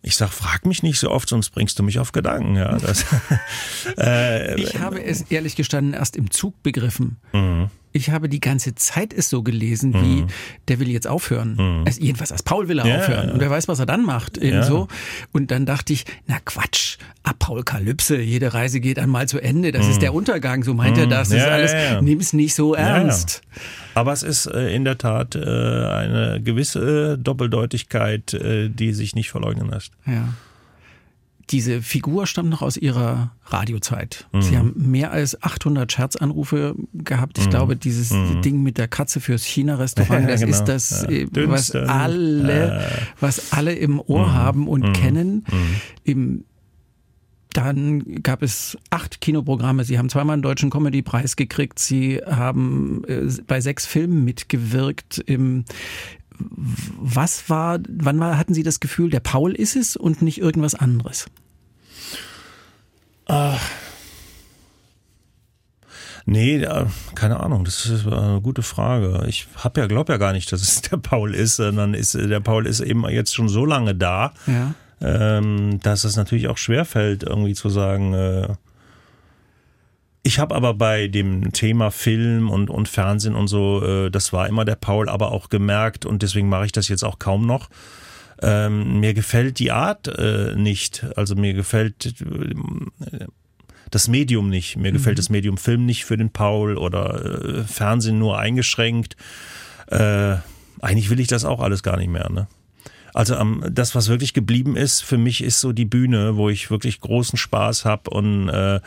Ich sag, frag mich nicht so oft, sonst bringst du mich auf Gedanken. Ja, das, äh, ich habe es ehrlich gestanden erst im Zug begriffen. Mhm. Ich habe die ganze Zeit es so gelesen, wie mhm. der will jetzt aufhören. Mhm. Also jedenfalls als Paul will er ja, aufhören. Und wer weiß, was er dann macht. Ja. So. Und dann dachte ich, na Quatsch, Apokalypse, jede Reise geht einmal zu Ende. Das ist mhm. der Untergang, so meint er mhm. das. Das ja, ist alles, nimm's nicht so ernst. Aber es ist äh, in der Tat äh, eine gewisse Doppeldeutigkeit, äh, die sich nicht verleugnen lässt. Ja. Diese Figur stammt noch aus ihrer Radiozeit. Mhm. Sie haben mehr als 800 Scherzanrufe gehabt. Ich mhm. glaube, dieses mhm. Ding mit der Katze fürs China-Restaurant, das genau. ist das, ja. Was alle, was alle im Ohr mhm. haben und mhm. kennen. Mhm. Im dann gab es acht Kinoprogramme. Sie haben zweimal einen deutschen Comedy-Preis gekriegt. Sie haben äh, bei sechs Filmen mitgewirkt. Im, was war, wann war, hatten Sie das Gefühl, der Paul ist es und nicht irgendwas anderes? Ach. Nee, keine Ahnung, das ist eine gute Frage. Ich habe ja glaube ja gar nicht, dass es der Paul ist, sondern ist der Paul ist eben jetzt schon so lange da. Ja ähm, dass es natürlich auch schwerfällt, irgendwie zu sagen, äh, ich habe aber bei dem Thema Film und, und Fernsehen und so, äh, das war immer der Paul, aber auch gemerkt und deswegen mache ich das jetzt auch kaum noch. Ähm, mir gefällt die Art äh, nicht. Also mir gefällt äh, das Medium nicht. Mir mhm. gefällt das Medium Film nicht für den Paul oder äh, Fernsehen nur eingeschränkt. Äh, eigentlich will ich das auch alles gar nicht mehr. Ne? Also ähm, das, was wirklich geblieben ist, für mich ist so die Bühne, wo ich wirklich großen Spaß habe und, äh,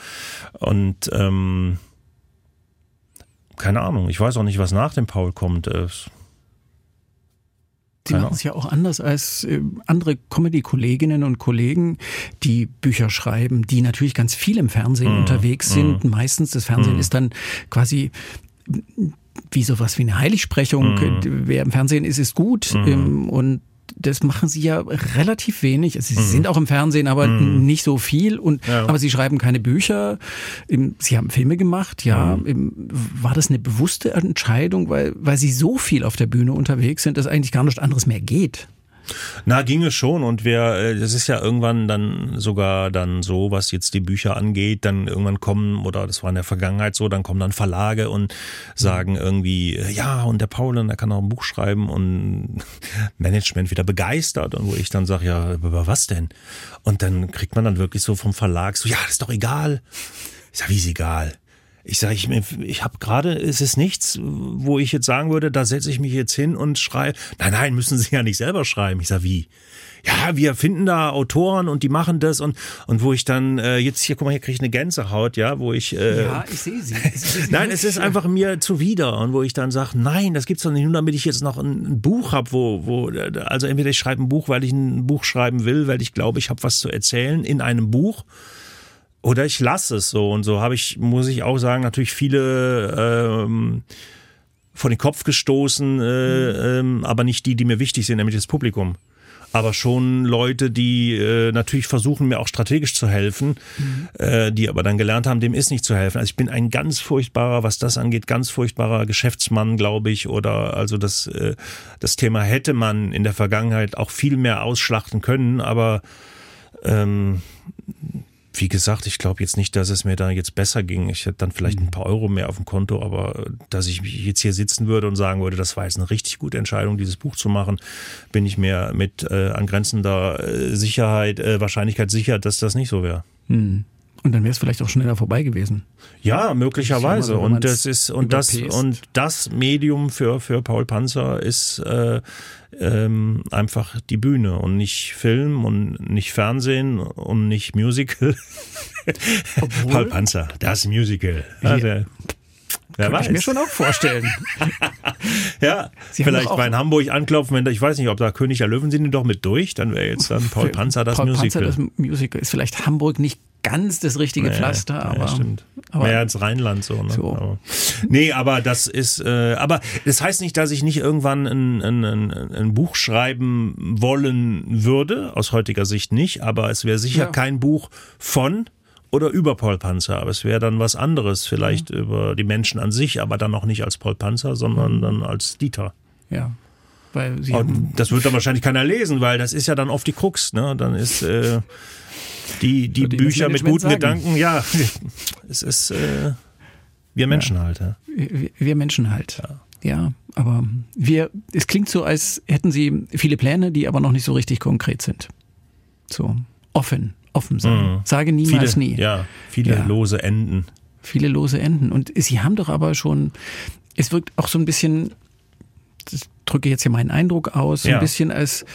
und ähm, keine Ahnung, ich weiß auch nicht, was nach dem Paul kommt. Äh, Sie machen es ja auch anders als äh, andere Comedy-Kolleginnen und Kollegen, die Bücher schreiben, die natürlich ganz viel im Fernsehen mm, unterwegs sind. Mm, Meistens das Fernsehen mm. ist dann quasi wie sowas wie eine Heiligsprechung. Mm. Wer im Fernsehen ist, ist gut. Mm. Und das machen Sie ja relativ wenig. Also Sie mhm. sind auch im Fernsehen, aber mhm. nicht so viel. Und ja. aber Sie schreiben keine Bücher. Sie haben Filme gemacht, ja. Mhm. War das eine bewusste Entscheidung, weil weil Sie so viel auf der Bühne unterwegs sind, dass eigentlich gar nichts anderes mehr geht? Na, ginge schon und wir, äh, das ist ja irgendwann dann sogar dann so, was jetzt die Bücher angeht, dann irgendwann kommen, oder das war in der Vergangenheit so, dann kommen dann Verlage und sagen irgendwie, äh, ja, und der Paul, der kann auch ein Buch schreiben und Management wieder begeistert und wo ich dann sage, ja, über was denn? Und dann kriegt man dann wirklich so vom Verlag so, ja, das ist doch egal. Ich sag, wie ist egal? Ich sage, ich, ich habe gerade, es ist nichts, wo ich jetzt sagen würde, da setze ich mich jetzt hin und schreibe. Nein, nein, müssen Sie ja nicht selber schreiben. Ich sage, wie? Ja, wir finden da Autoren und die machen das und und wo ich dann äh, jetzt hier, guck mal, hier kriege ich eine Gänsehaut, ja, wo ich äh, ja, ich sehe sie. nein, es ist einfach mir zuwider und wo ich dann sage, nein, das gibt's doch nicht, nur damit ich jetzt noch ein, ein Buch habe, wo wo also entweder ich schreibe ein Buch, weil ich ein Buch schreiben will, weil ich glaube, ich habe was zu erzählen in einem Buch oder ich lasse es so und so habe ich, muss ich auch sagen, natürlich viele ähm, vor den Kopf gestoßen, äh, ähm, aber nicht die, die mir wichtig sind, nämlich das Publikum. Aber schon Leute, die äh, natürlich versuchen, mir auch strategisch zu helfen, mhm. äh, die aber dann gelernt haben, dem ist nicht zu helfen. Also ich bin ein ganz furchtbarer, was das angeht, ganz furchtbarer Geschäftsmann, glaube ich. Oder also das, äh, das Thema hätte man in der Vergangenheit auch viel mehr ausschlachten können, aber ähm, wie gesagt, ich glaube jetzt nicht, dass es mir da jetzt besser ging. Ich hätte dann vielleicht ein mhm. paar Euro mehr auf dem Konto, aber äh, dass ich jetzt hier sitzen würde und sagen würde, das war jetzt eine richtig gute Entscheidung, dieses Buch zu machen, bin ich mir mit äh, angrenzender äh, Sicherheit, äh, Wahrscheinlichkeit sicher, dass das nicht so wäre. Hm. Und dann wäre es vielleicht auch schneller vorbei gewesen. Ja, möglicherweise. Und das ist und das und das Medium für für Paul Panzer ist äh, ähm, einfach die Bühne und nicht Film und nicht Fernsehen und nicht Musical. Paul Panzer, das Musical. Also, Wer weiß. ich mir schon auch vorstellen. ja, Sie vielleicht mal in Hamburg anklopfen, wenn ich weiß nicht, ob da König der Löwen sind die doch mit durch, dann wäre jetzt dann Paul Panzer das Paul Musical. Panzer das Musical ist vielleicht Hamburg nicht ganz das richtige Pflaster, ja, aber, stimmt. aber mehr als Rheinland so. Ne? so. Aber, nee, aber das ist, äh, aber das heißt nicht, dass ich nicht irgendwann ein, ein, ein, ein Buch schreiben wollen würde, aus heutiger Sicht nicht, aber es wäre sicher ja. kein Buch von oder über Paul Panzer, aber es wäre dann was anderes, vielleicht mhm. über die Menschen an sich, aber dann auch nicht als Paul Panzer, sondern mhm. dann als Dieter. Ja. Weil sie Und das wird dann wahrscheinlich keiner lesen, weil das ist ja dann oft die Krux, ne? Dann ist äh, die, die Bücher mit guten sagen. Gedanken, ja, es ist äh, wir Menschen ja. halt. Ja. Wir, wir Menschen halt. Ja. ja, aber wir, es klingt so, als hätten sie viele Pläne, die aber noch nicht so richtig konkret sind. So offen, offen sein. Mhm. Sage niemals viele, nie. Ja, viele lose Enden. Viele lose Enden. Und sie haben doch aber schon, es wirkt auch so ein bisschen, das drücke jetzt hier meinen Eindruck aus, so ein bisschen als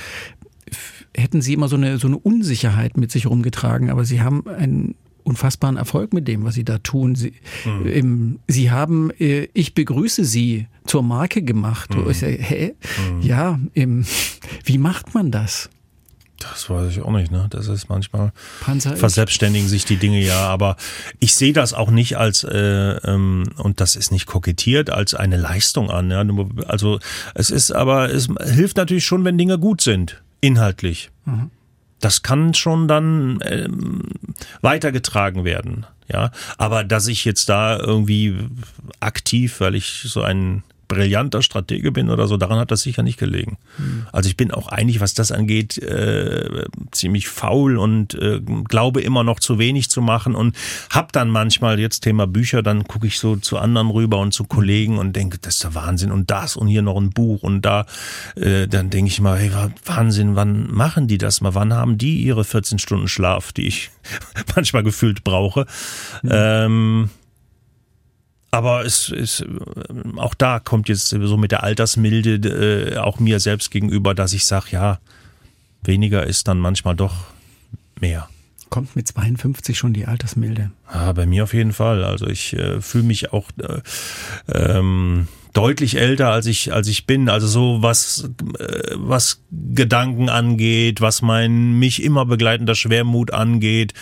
hätten sie immer so eine, so eine Unsicherheit mit sich rumgetragen, aber sie haben einen unfassbaren Erfolg mit dem, was sie da tun. Sie, mhm. ähm, sie haben äh, Ich begrüße Sie zur Marke gemacht. Mhm. Ich sage, hä? Mhm. Ja, ähm, wie macht man das? Das weiß ich auch nicht, ne? Das ist manchmal Panzer verselbstständigen sich die Dinge ja, aber ich sehe das auch nicht als äh, ähm, und das ist nicht kokettiert als eine Leistung an. Ja? Also es ist, aber es hilft natürlich schon, wenn Dinge gut sind inhaltlich. Mhm. Das kann schon dann ähm, weitergetragen werden. Ja, aber dass ich jetzt da irgendwie aktiv, weil ich so ein brillanter Stratege bin oder so, daran hat das sicher nicht gelegen. Mhm. Also ich bin auch eigentlich, was das angeht, äh, ziemlich faul und äh, glaube immer noch zu wenig zu machen und hab dann manchmal jetzt Thema Bücher, dann gucke ich so zu anderen rüber und zu Kollegen und denke, das ist der Wahnsinn und das und hier noch ein Buch und da, äh, dann denke ich mal, hey, Wahnsinn, wann machen die das mal? Wann haben die ihre 14 Stunden Schlaf, die ich manchmal gefühlt brauche? Mhm. Ähm, aber es ist auch da kommt jetzt so mit der Altersmilde äh, auch mir selbst gegenüber, dass ich sage, ja, weniger ist dann manchmal doch mehr. Kommt mit 52 schon die Altersmilde? Ja, bei mir auf jeden Fall. Also ich äh, fühle mich auch äh, ähm, deutlich älter als ich als ich bin. Also so was äh, was Gedanken angeht, was mein mich immer begleitender Schwermut angeht,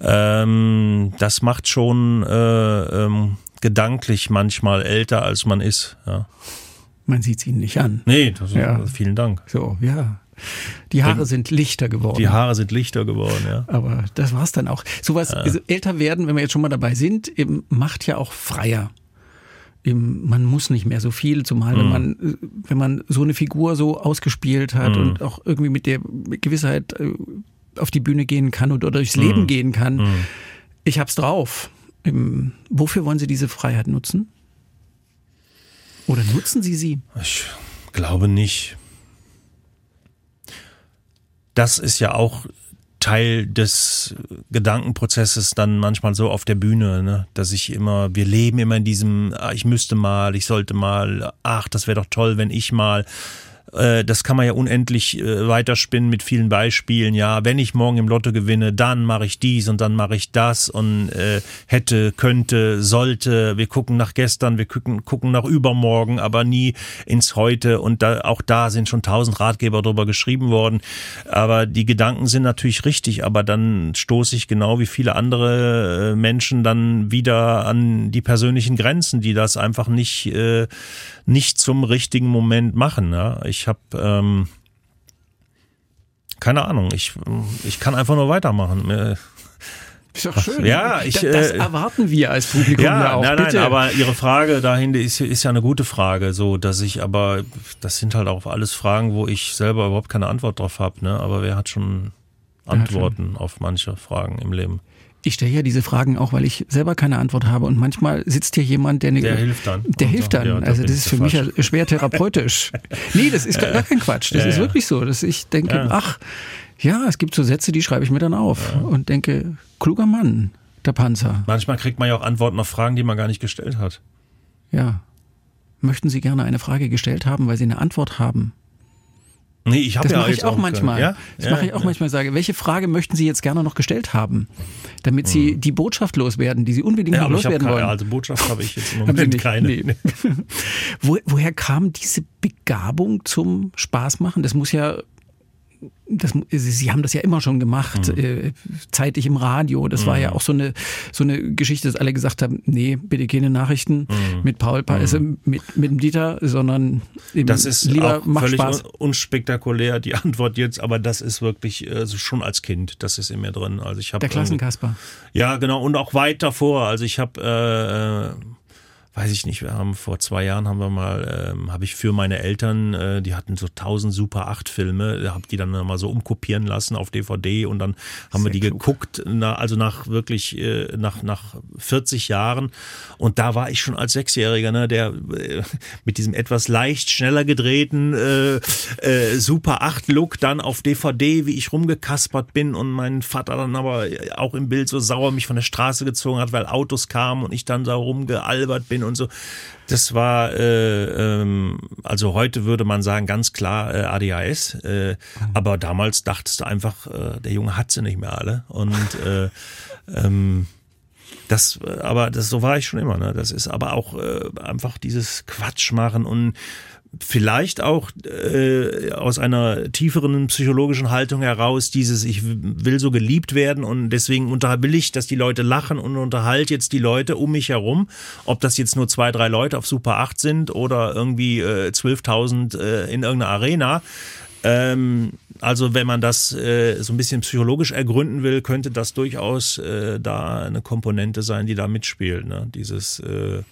ähm, das macht schon äh, ähm, gedanklich manchmal älter, als man ist. Ja. Man sieht es ihnen nicht an. Nee, das, ja. vielen Dank. So, ja. Die Haare sind lichter geworden. Die Haare sind lichter geworden, ja. Aber das war's dann auch. Sowas, ja. also älter werden, wenn wir jetzt schon mal dabei sind, eben macht ja auch freier. Eben, man muss nicht mehr so viel, zumal mhm. wenn man, wenn man so eine Figur so ausgespielt hat mhm. und auch irgendwie mit der Gewissheit äh, auf die Bühne gehen kann oder durchs mhm. Leben gehen kann. Mhm. Ich hab's drauf. Eben, wofür wollen Sie diese Freiheit nutzen? Oder nutzen Sie sie? Ich glaube nicht. Das ist ja auch Teil des Gedankenprozesses dann manchmal so auf der Bühne, ne? dass ich immer, wir leben immer in diesem, ah, ich müsste mal, ich sollte mal, ach, das wäre doch toll, wenn ich mal. Äh, das kann man ja unendlich äh, weiterspinnen mit vielen Beispielen. Ja, wenn ich morgen im Lotto gewinne, dann mache ich dies und dann mache ich das und äh, hätte, könnte, sollte. Wir gucken nach gestern, wir gucken, gucken nach übermorgen, aber nie ins Heute. Und da, auch da sind schon tausend Ratgeber drüber geschrieben worden. Aber die Gedanken sind natürlich richtig, aber dann stoße ich genau wie viele andere äh, Menschen dann wieder an die persönlichen Grenzen, die das einfach nicht, äh, nicht zum richtigen Moment machen. Ja? Ich ich habe ähm, keine Ahnung. Ich, ich kann einfach nur weitermachen. Ist doch schön. Ja, ich, das, äh, erwarten wir als Publikum ja, ja auch. Nein, nein, aber Ihre Frage dahin ist, ist ja eine gute Frage, so dass ich aber, das sind halt auch alles Fragen, wo ich selber überhaupt keine Antwort drauf habe. Ne? Aber wer hat schon Antworten schon. auf manche Fragen im Leben? Ich stelle ja diese Fragen auch, weil ich selber keine Antwort habe. Und manchmal sitzt hier jemand, der eine, Der hilft dann. Der hilft dann. Ja, also das ist für mich ja schwer therapeutisch. nee, das ist gar kein Quatsch. Das ja, ist wirklich so, dass ich denke, ach, ja, es gibt so Sätze, die schreibe ich mir dann auf und denke, kluger Mann, der Panzer. Manchmal kriegt man ja auch Antworten auf Fragen, die man gar nicht gestellt hat. Ja. Möchten Sie gerne eine Frage gestellt haben, weil Sie eine Antwort haben? Nee, ich habe ja mache ich auch, auch manchmal. Ja? Das ja, mache ich auch ja. manchmal. Sage, welche Frage möchten Sie jetzt gerne noch gestellt haben, damit Sie hm. die Botschaft loswerden, die Sie unbedingt ja, noch loswerden keine, wollen? Also Botschaft habe ich jetzt im Moment keine. Nee. Wo, woher kam diese Begabung zum Spaßmachen? Das muss ja das, sie haben das ja immer schon gemacht, mhm. äh, zeitig im Radio. Das mhm. war ja mhm. auch so eine, so eine Geschichte, dass alle gesagt haben, nee, bitte keine Nachrichten mhm. mit Paul, pa also mit, mit dem Dieter, sondern das ist lieber auch völlig Spaß. unspektakulär, die Antwort jetzt, aber das ist wirklich äh, schon als Kind, das ist in mir drin. Also ich habe Der Klassenkasper. Ja, genau, und auch weit davor. Also ich habe äh, weiß ich nicht, wir haben vor zwei Jahren haben wir mal, ähm, habe ich für meine Eltern, äh, die hatten so tausend Super 8 Filme, habe die dann mal so umkopieren lassen auf DVD und dann haben Sehr wir die klug. geguckt, na, also nach wirklich, äh, nach, nach 40 Jahren und da war ich schon als Sechsjähriger, ne, der äh, mit diesem etwas leicht schneller gedrehten äh, äh, Super 8 Look dann auf DVD, wie ich rumgekaspert bin und mein Vater dann aber auch im Bild so sauer mich von der Straße gezogen hat, weil Autos kamen und ich dann da rumgealbert bin und so. Das war, äh, ähm, also heute würde man sagen, ganz klar äh, ADHS. Äh. Aber damals dachtest du einfach, äh, der Junge hat sie nicht mehr alle. Und äh, ähm, das, aber das, so war ich schon immer. Ne? Das ist aber auch äh, einfach dieses Quatsch machen und vielleicht auch äh, aus einer tieferen psychologischen Haltung heraus dieses ich will so geliebt werden und deswegen will ich, dass die Leute lachen und unterhalte jetzt die Leute um mich herum, ob das jetzt nur zwei, drei Leute auf Super 8 sind oder irgendwie äh, 12.000 äh, in irgendeiner Arena. Ähm, also wenn man das äh, so ein bisschen psychologisch ergründen will, könnte das durchaus äh, da eine Komponente sein, die da mitspielt. Ne? Dieses äh,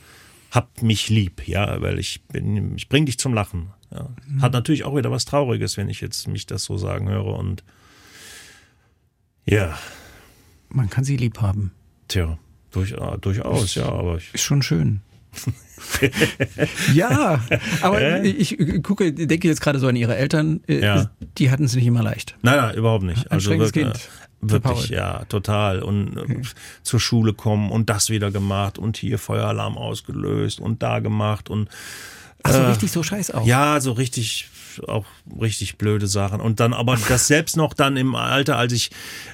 hab mich lieb, ja, weil ich bin, ich bring dich zum Lachen. Ja. Mhm. Hat natürlich auch wieder was Trauriges, wenn ich jetzt mich das so sagen höre und ja. Man kann sie lieb haben. Tja, durch, äh, durchaus, ja, aber ich. Ist schon schön. ja, aber äh? ich, ich gucke, denke jetzt gerade so an ihre Eltern. Äh, ja. Die hatten es nicht immer leicht. Nein, nein, überhaupt nicht. Ein also wirklich, Kind. Wirklich, ja, total. Und okay. zur Schule kommen und das wieder gemacht und hier Feueralarm ausgelöst und da gemacht und Ach so, äh, richtig so scheiß auch. Ja, so richtig, auch richtig blöde Sachen. Und dann aber das selbst noch dann im Alter, als ich,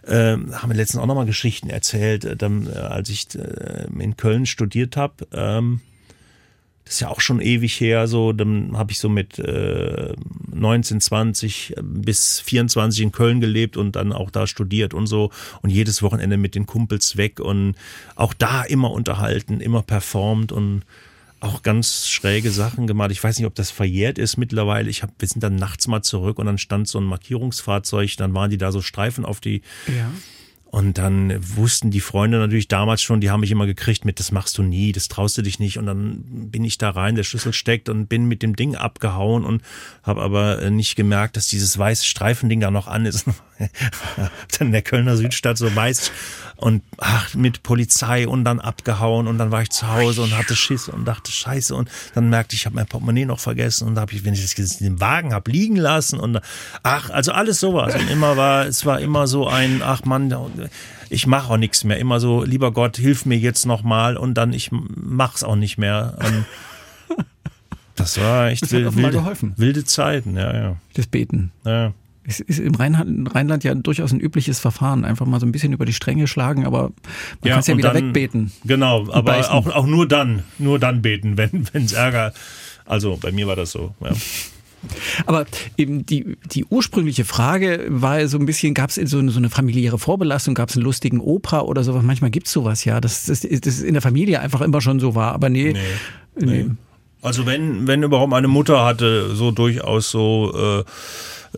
äh, haben wir letztens auch nochmal Geschichten erzählt, äh, dann, äh, als ich äh, in Köln studiert habe, ähm, das ist ja auch schon ewig her, so, dann habe ich so mit äh, 19, 20 bis 24 in Köln gelebt und dann auch da studiert und so und jedes Wochenende mit den Kumpels weg und auch da immer unterhalten, immer performt und auch ganz schräge Sachen gemacht. Ich weiß nicht, ob das verjährt ist mittlerweile. Ich hab, wir sind dann nachts mal zurück und dann stand so ein Markierungsfahrzeug, dann waren die da so Streifen auf die Ja. Und dann wussten die Freunde natürlich damals schon, die haben mich immer gekriegt mit, das machst du nie, das traust du dich nicht. Und dann bin ich da rein, der Schlüssel steckt und bin mit dem Ding abgehauen und habe aber äh, nicht gemerkt, dass dieses weiße Streifending da noch an ist. dann der Kölner Südstadt so weiß und ach, mit Polizei und dann abgehauen und dann war ich zu Hause und hatte Schiss und dachte Scheiße und dann merkte ich, ich habe mein Portemonnaie noch vergessen und da habe ich, wenn ich das in den Wagen habe liegen lassen und ach, also alles sowas und immer war, es war immer so ein, ach Mann, ich mache auch nichts mehr, immer so, lieber Gott, hilf mir jetzt noch mal und dann ich mach's auch nicht mehr. Das war echt Das offenbar wilde, geholfen. wilde Zeiten, ja, ja. Das Beten. ja. Es ist im Rheinland, Rheinland ja durchaus ein übliches Verfahren. Einfach mal so ein bisschen über die Stränge schlagen, aber man kann es ja wieder dann- wegbeten. Genau, aber beißen. auch, auch nur dann, nur dann beten, wenn es Ärger. Also bei mir war das so. Ja. Aber eben die, die ursprüngliche Frage war ja so ein bisschen, gab es so, eine- so eine familiäre Vorbelastung, gab es einen lustigen Opa oder sowas? Manchmal gibt es sowas ja, dass das, das in der Familie einfach immer schon so war. Aber nee, Nee, nee. Also wenn, wenn überhaupt meine Mutter hatte, so durchaus so,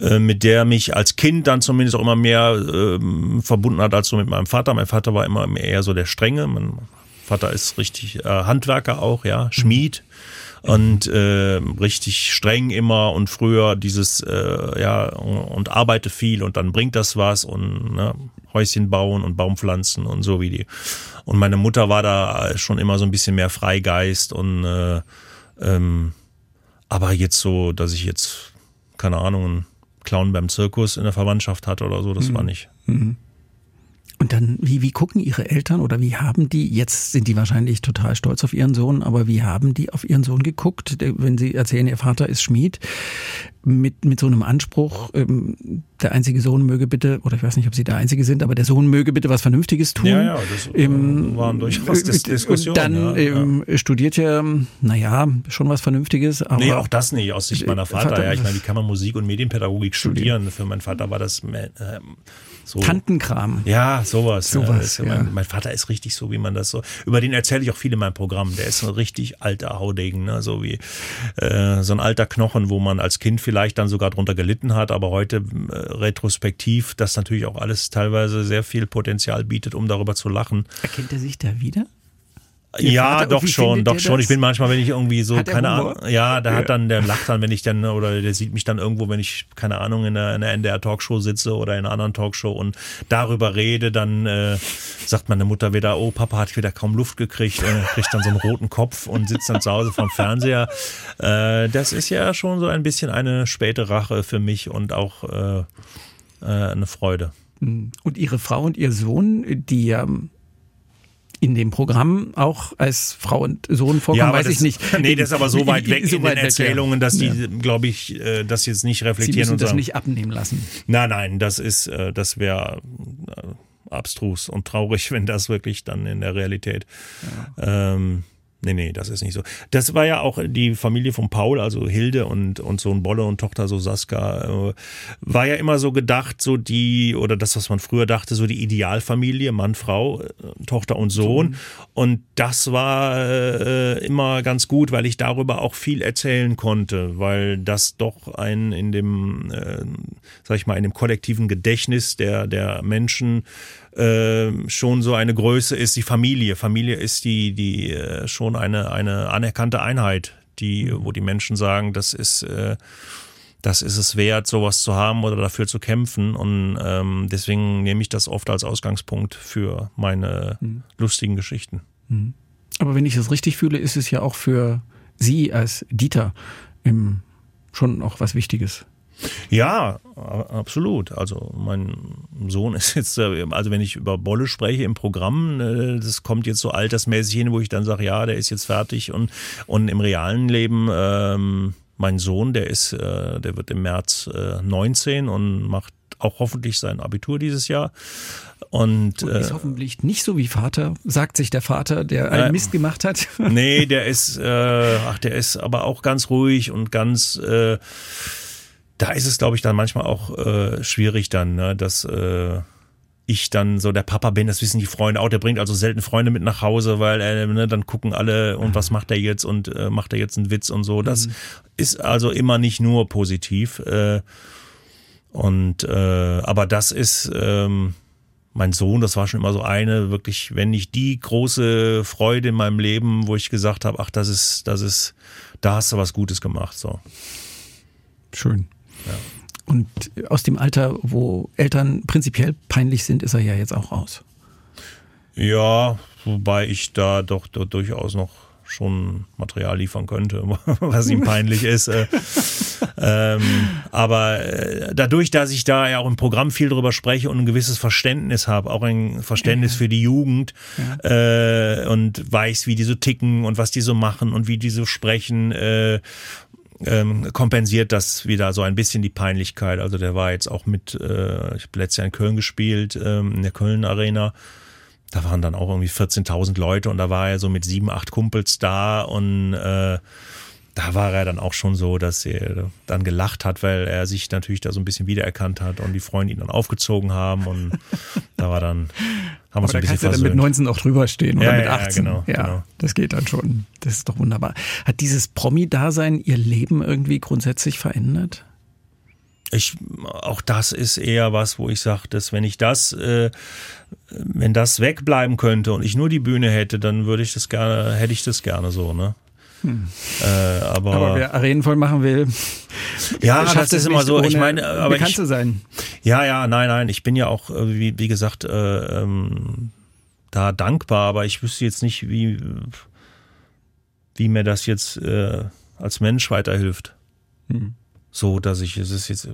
äh, äh, mit der mich als Kind dann zumindest auch immer mehr ähm, verbunden hat als so mit meinem Vater. Mein Vater war immer eher so der Strenge. Mein Vater ist richtig äh, Handwerker auch, ja, Schmied. Und äh, richtig streng immer und früher dieses, äh, ja, und arbeite viel und dann bringt das was und ne, Häuschen bauen und Baumpflanzen und so wie die. Und meine Mutter war da schon immer so ein bisschen mehr Freigeist und äh, ähm, aber jetzt so, dass ich jetzt, keine Ahnung, einen Clown beim Zirkus in der Verwandtschaft hatte oder so, das war nicht. Und dann, wie, wie gucken Ihre Eltern oder wie haben die, jetzt sind die wahrscheinlich total stolz auf ihren Sohn, aber wie haben die auf ihren Sohn geguckt, wenn sie erzählen, ihr Vater ist Schmied, mit, mit so einem Anspruch, ähm, der einzige Sohn möge bitte, oder ich weiß nicht, ob sie der Einzige sind, aber der Sohn möge bitte was Vernünftiges tun. Ja, ja, das äh, Ähm, waren durchaus Dis Diskussionen. Dann ja, ja. ähm, studiert ja, naja, schon was Vernünftiges, aber Nee, auch das nicht, aus Sicht meiner Vater. Vater- ja, ich meine, wie kann man Musik und Medienpädagogik studieren? Für meinen Vater war das ähm, so. Tantenkram. Ja, sowas. Sowas, ja, ist ja. Mein, mein Vater ist richtig so, wie man das so. Über den erzähle ich auch viel in meinem Programm. Der ist so ein richtig alter Haudegen, ne? so wie äh, so ein alter Knochen, wo man als Kind vielleicht dann sogar drunter gelitten hat, aber heute äh, retrospektiv das natürlich auch alles teilweise sehr viel Potenzial bietet, um darüber zu lachen. Erkennt er sich da wieder? Ihr Ja, Vater, doch schon, doch schon. Ich bin manchmal, wenn ich irgendwie so, Hat keine? Ahnung, ja, der Ja. hat dann, der lacht dann, wenn ich dann, oder der sieht mich dann irgendwo, wenn ich, keine Ahnung, in einer, in einer NDR-Talkshow sitze oder in einer anderen Talkshow und darüber rede, dann äh, sagt meine Mutter wieder, oh, Papa hat wieder kaum Luft gekriegt, äh, kriegt dann so einen roten Kopf und sitzt dann zu Hause vorm Fernseher. Äh, das ist ja schon so ein bisschen eine späte Rache für mich und auch äh, äh, eine Freude. Und ihre Frau und ihr Sohn, die ja in dem Programm auch als Frau und Sohn vorkommen, aber weiß das, ich nicht. Nee, das ist aber so weit weg So in weit den Erzählungen, dass die, Ja. glaube ich, äh, das jetzt nicht Sie reflektieren müssen und das sagen. nicht abnehmen lassen. Nein, nein, das ist, äh, das wäre äh, abstrus und traurig, wenn das wirklich dann in der Realität. Ähm, nee, nee, das ist nicht so. Das war ja auch die Familie von Paul, also Hilde und, und Sohn Bolle und Tochter so Saska, äh, war ja immer so gedacht, so die, oder das, was man früher dachte, so die Idealfamilie, Mann, Frau, äh, Tochter und Sohn. Und das war äh, immer ganz gut, weil ich darüber auch viel erzählen konnte, weil das doch ein in dem, äh, sag ich mal, in dem kollektiven Gedächtnis der, der Menschen äh, schon so eine Größe ist, die Familie. Familie ist die, die äh, schon eine, eine anerkannte Einheit, die, wo die Menschen sagen, das ist, äh, das ist es wert, sowas zu haben oder dafür zu kämpfen. Und ähm, deswegen nehme ich das oft als Ausgangspunkt für meine lustigen Geschichten. Aber wenn ich das richtig fühle, ist es ja auch für Sie als Dieter ähm, schon auch was Wichtiges. Ja, absolut. Also mein Sohn ist jetzt, äh, also wenn ich über Bolle spreche im Programm, äh, das kommt jetzt so altersmäßig hin, wo ich dann sage, ja, der ist jetzt fertig und und im realen Leben ähm, mein Sohn, der ist, äh, der wird im März äh, 19 und macht auch hoffentlich sein Abitur dieses Jahr. Und, Und äh, ist hoffentlich nicht so wie Vater, sagt sich der Vater, der einen Äh, Mist gemacht hat. nee, der ist, äh, ach, der ist aber auch ganz ruhig und ganz, äh, da ist es, glaube ich, dann manchmal auch äh, schwierig dann, ne, dass, äh, ich dann so der Papa bin, das wissen die Freunde auch, der bringt also selten Freunde mit nach Hause, weil äh, ne, dann gucken alle und was macht er jetzt und äh, macht er jetzt einen Witz und so. Das mhm. ist also immer nicht nur positiv. Äh, und äh, aber das ist ähm, mein Sohn, das war schon immer so eine, wirklich, wenn nicht die große Freude in meinem Leben, wo ich gesagt habe, ach, das ist, das ist, da hast du was Gutes gemacht. So. Schön. Ja. Und aus dem Alter, wo Eltern prinzipiell peinlich sind, ist er ja jetzt auch raus. Ja, wobei ich da doch, doch durchaus noch schon Material liefern könnte, was ihm peinlich ist. Äh, ähm, aber äh, dadurch, dass ich da ja auch im Programm viel drüber spreche und ein gewisses Verständnis habe, auch ein Verständnis für die Jugend ja. äh, und weiß, wie die so ticken und was die so machen und wie die so sprechen, äh, ähm, kompensiert das wieder so ein bisschen die Peinlichkeit. Also der war jetzt auch mit, äh, ich habe letztes Jahr in Köln gespielt, ähm, in der Köln Arena. Da waren dann auch irgendwie 14.000 Leute und da war er so mit sieben, acht Kumpels da und äh, da war er dann auch schon so, dass er dann gelacht hat, weil er sich natürlich da so ein bisschen wiedererkannt hat und die Freunde ihn dann aufgezogen haben und da war dann haben wir uns ein bisschen kannst du dann mit 19 auch drüber stehen oder ja, mit 18. Ja, genau, ja genau. das geht dann schon. Das ist doch wunderbar. Hat dieses Promi-Dasein ihr Leben irgendwie grundsätzlich verändert? Ich, auch das ist eher was, wo ich sage, dass wenn ich das, äh, wenn das wegbleiben könnte und ich nur die Bühne hätte, dann würde ich das gerne, hätte ich das gerne so, ne? Hm. Äh, aber, aber wer Arenen voll machen will, ja, das ist immer so. Ich meine, aber ich, sein. Ja, ja, nein, nein. Ich bin ja auch, äh, wie, wie gesagt, äh, ähm, da dankbar, aber ich wüsste jetzt nicht, wie, wie mir das jetzt äh, als Mensch weiterhilft. Hm. So, dass ich, es ist jetzt,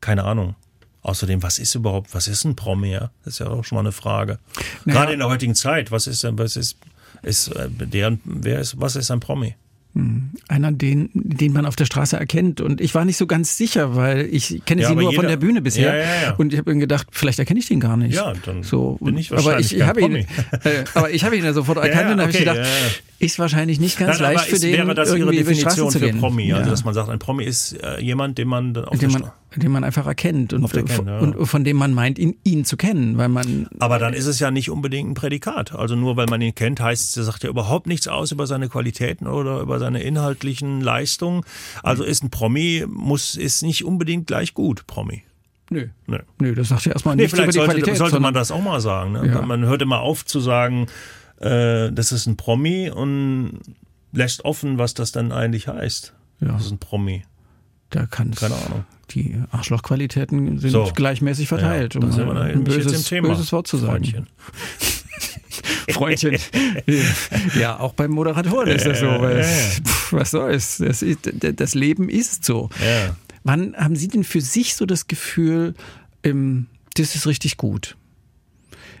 keine Ahnung. Außerdem, was ist überhaupt, was ist ein Promi? Ja? Das ist ja auch schon mal eine Frage. Naja. Gerade in der heutigen Zeit, was ist denn, was ist, ist äh, deren, wer ist, was ist ein Promi? Hm. Einer, den, den man auf der Straße erkennt. Und ich war nicht so ganz sicher, weil ich kenne ja, sie nur jeder, von der Bühne bisher. Ja, ja, und ich habe mir gedacht, vielleicht erkenne ich den gar nicht. Ja, dann so, bin ich wahrscheinlich aber ich, habe ihn, äh, aber ich habe ihn ja sofort erkannt und habe okay, ich gedacht, ist wahrscheinlich nicht ganz Nein, leicht für den wäre das irgendwie Ihre Definition für Promi, also dass man sagt, ein Promi ist äh, jemand, den man auf den man, den man einfach erkennt und, kennt, ja. und, von dem man meint, ihn, ihn zu kennen, weil man. Aber dann ist es ja nicht unbedingt ein Prädikat. Also nur weil man ihn kennt, heißt, er sagt ja überhaupt nichts aus über seine Qualitäten oder über seine inhaltlichen Leistungen. Also ist ein Promi muss ist nicht unbedingt gleich gut, Promi. Nö. Nö. Nö, das sagt ja erstmal nee, nichts über die sollte, Qualität. Sollte man das auch mal sagen. Ne? Ja. Man hört immer auf zu sagen, äh, das ist ein Promi und lässt offen, was das dann eigentlich heißt. Ja. Das ist ein Promi. Da kann Keine Ahnung. Die Arschlochqualitäten sind so. gleichmäßig verteilt, ja, um ein böses, böses Wort zu sagen. Freundchen. Freundchen. ja, auch beim Moderatoren ist das so. Weil, pff, was soll's? Das, ist, das Leben ist so. Ja. Wann haben Sie denn für sich so das Gefühl, ähm, das ist richtig gut?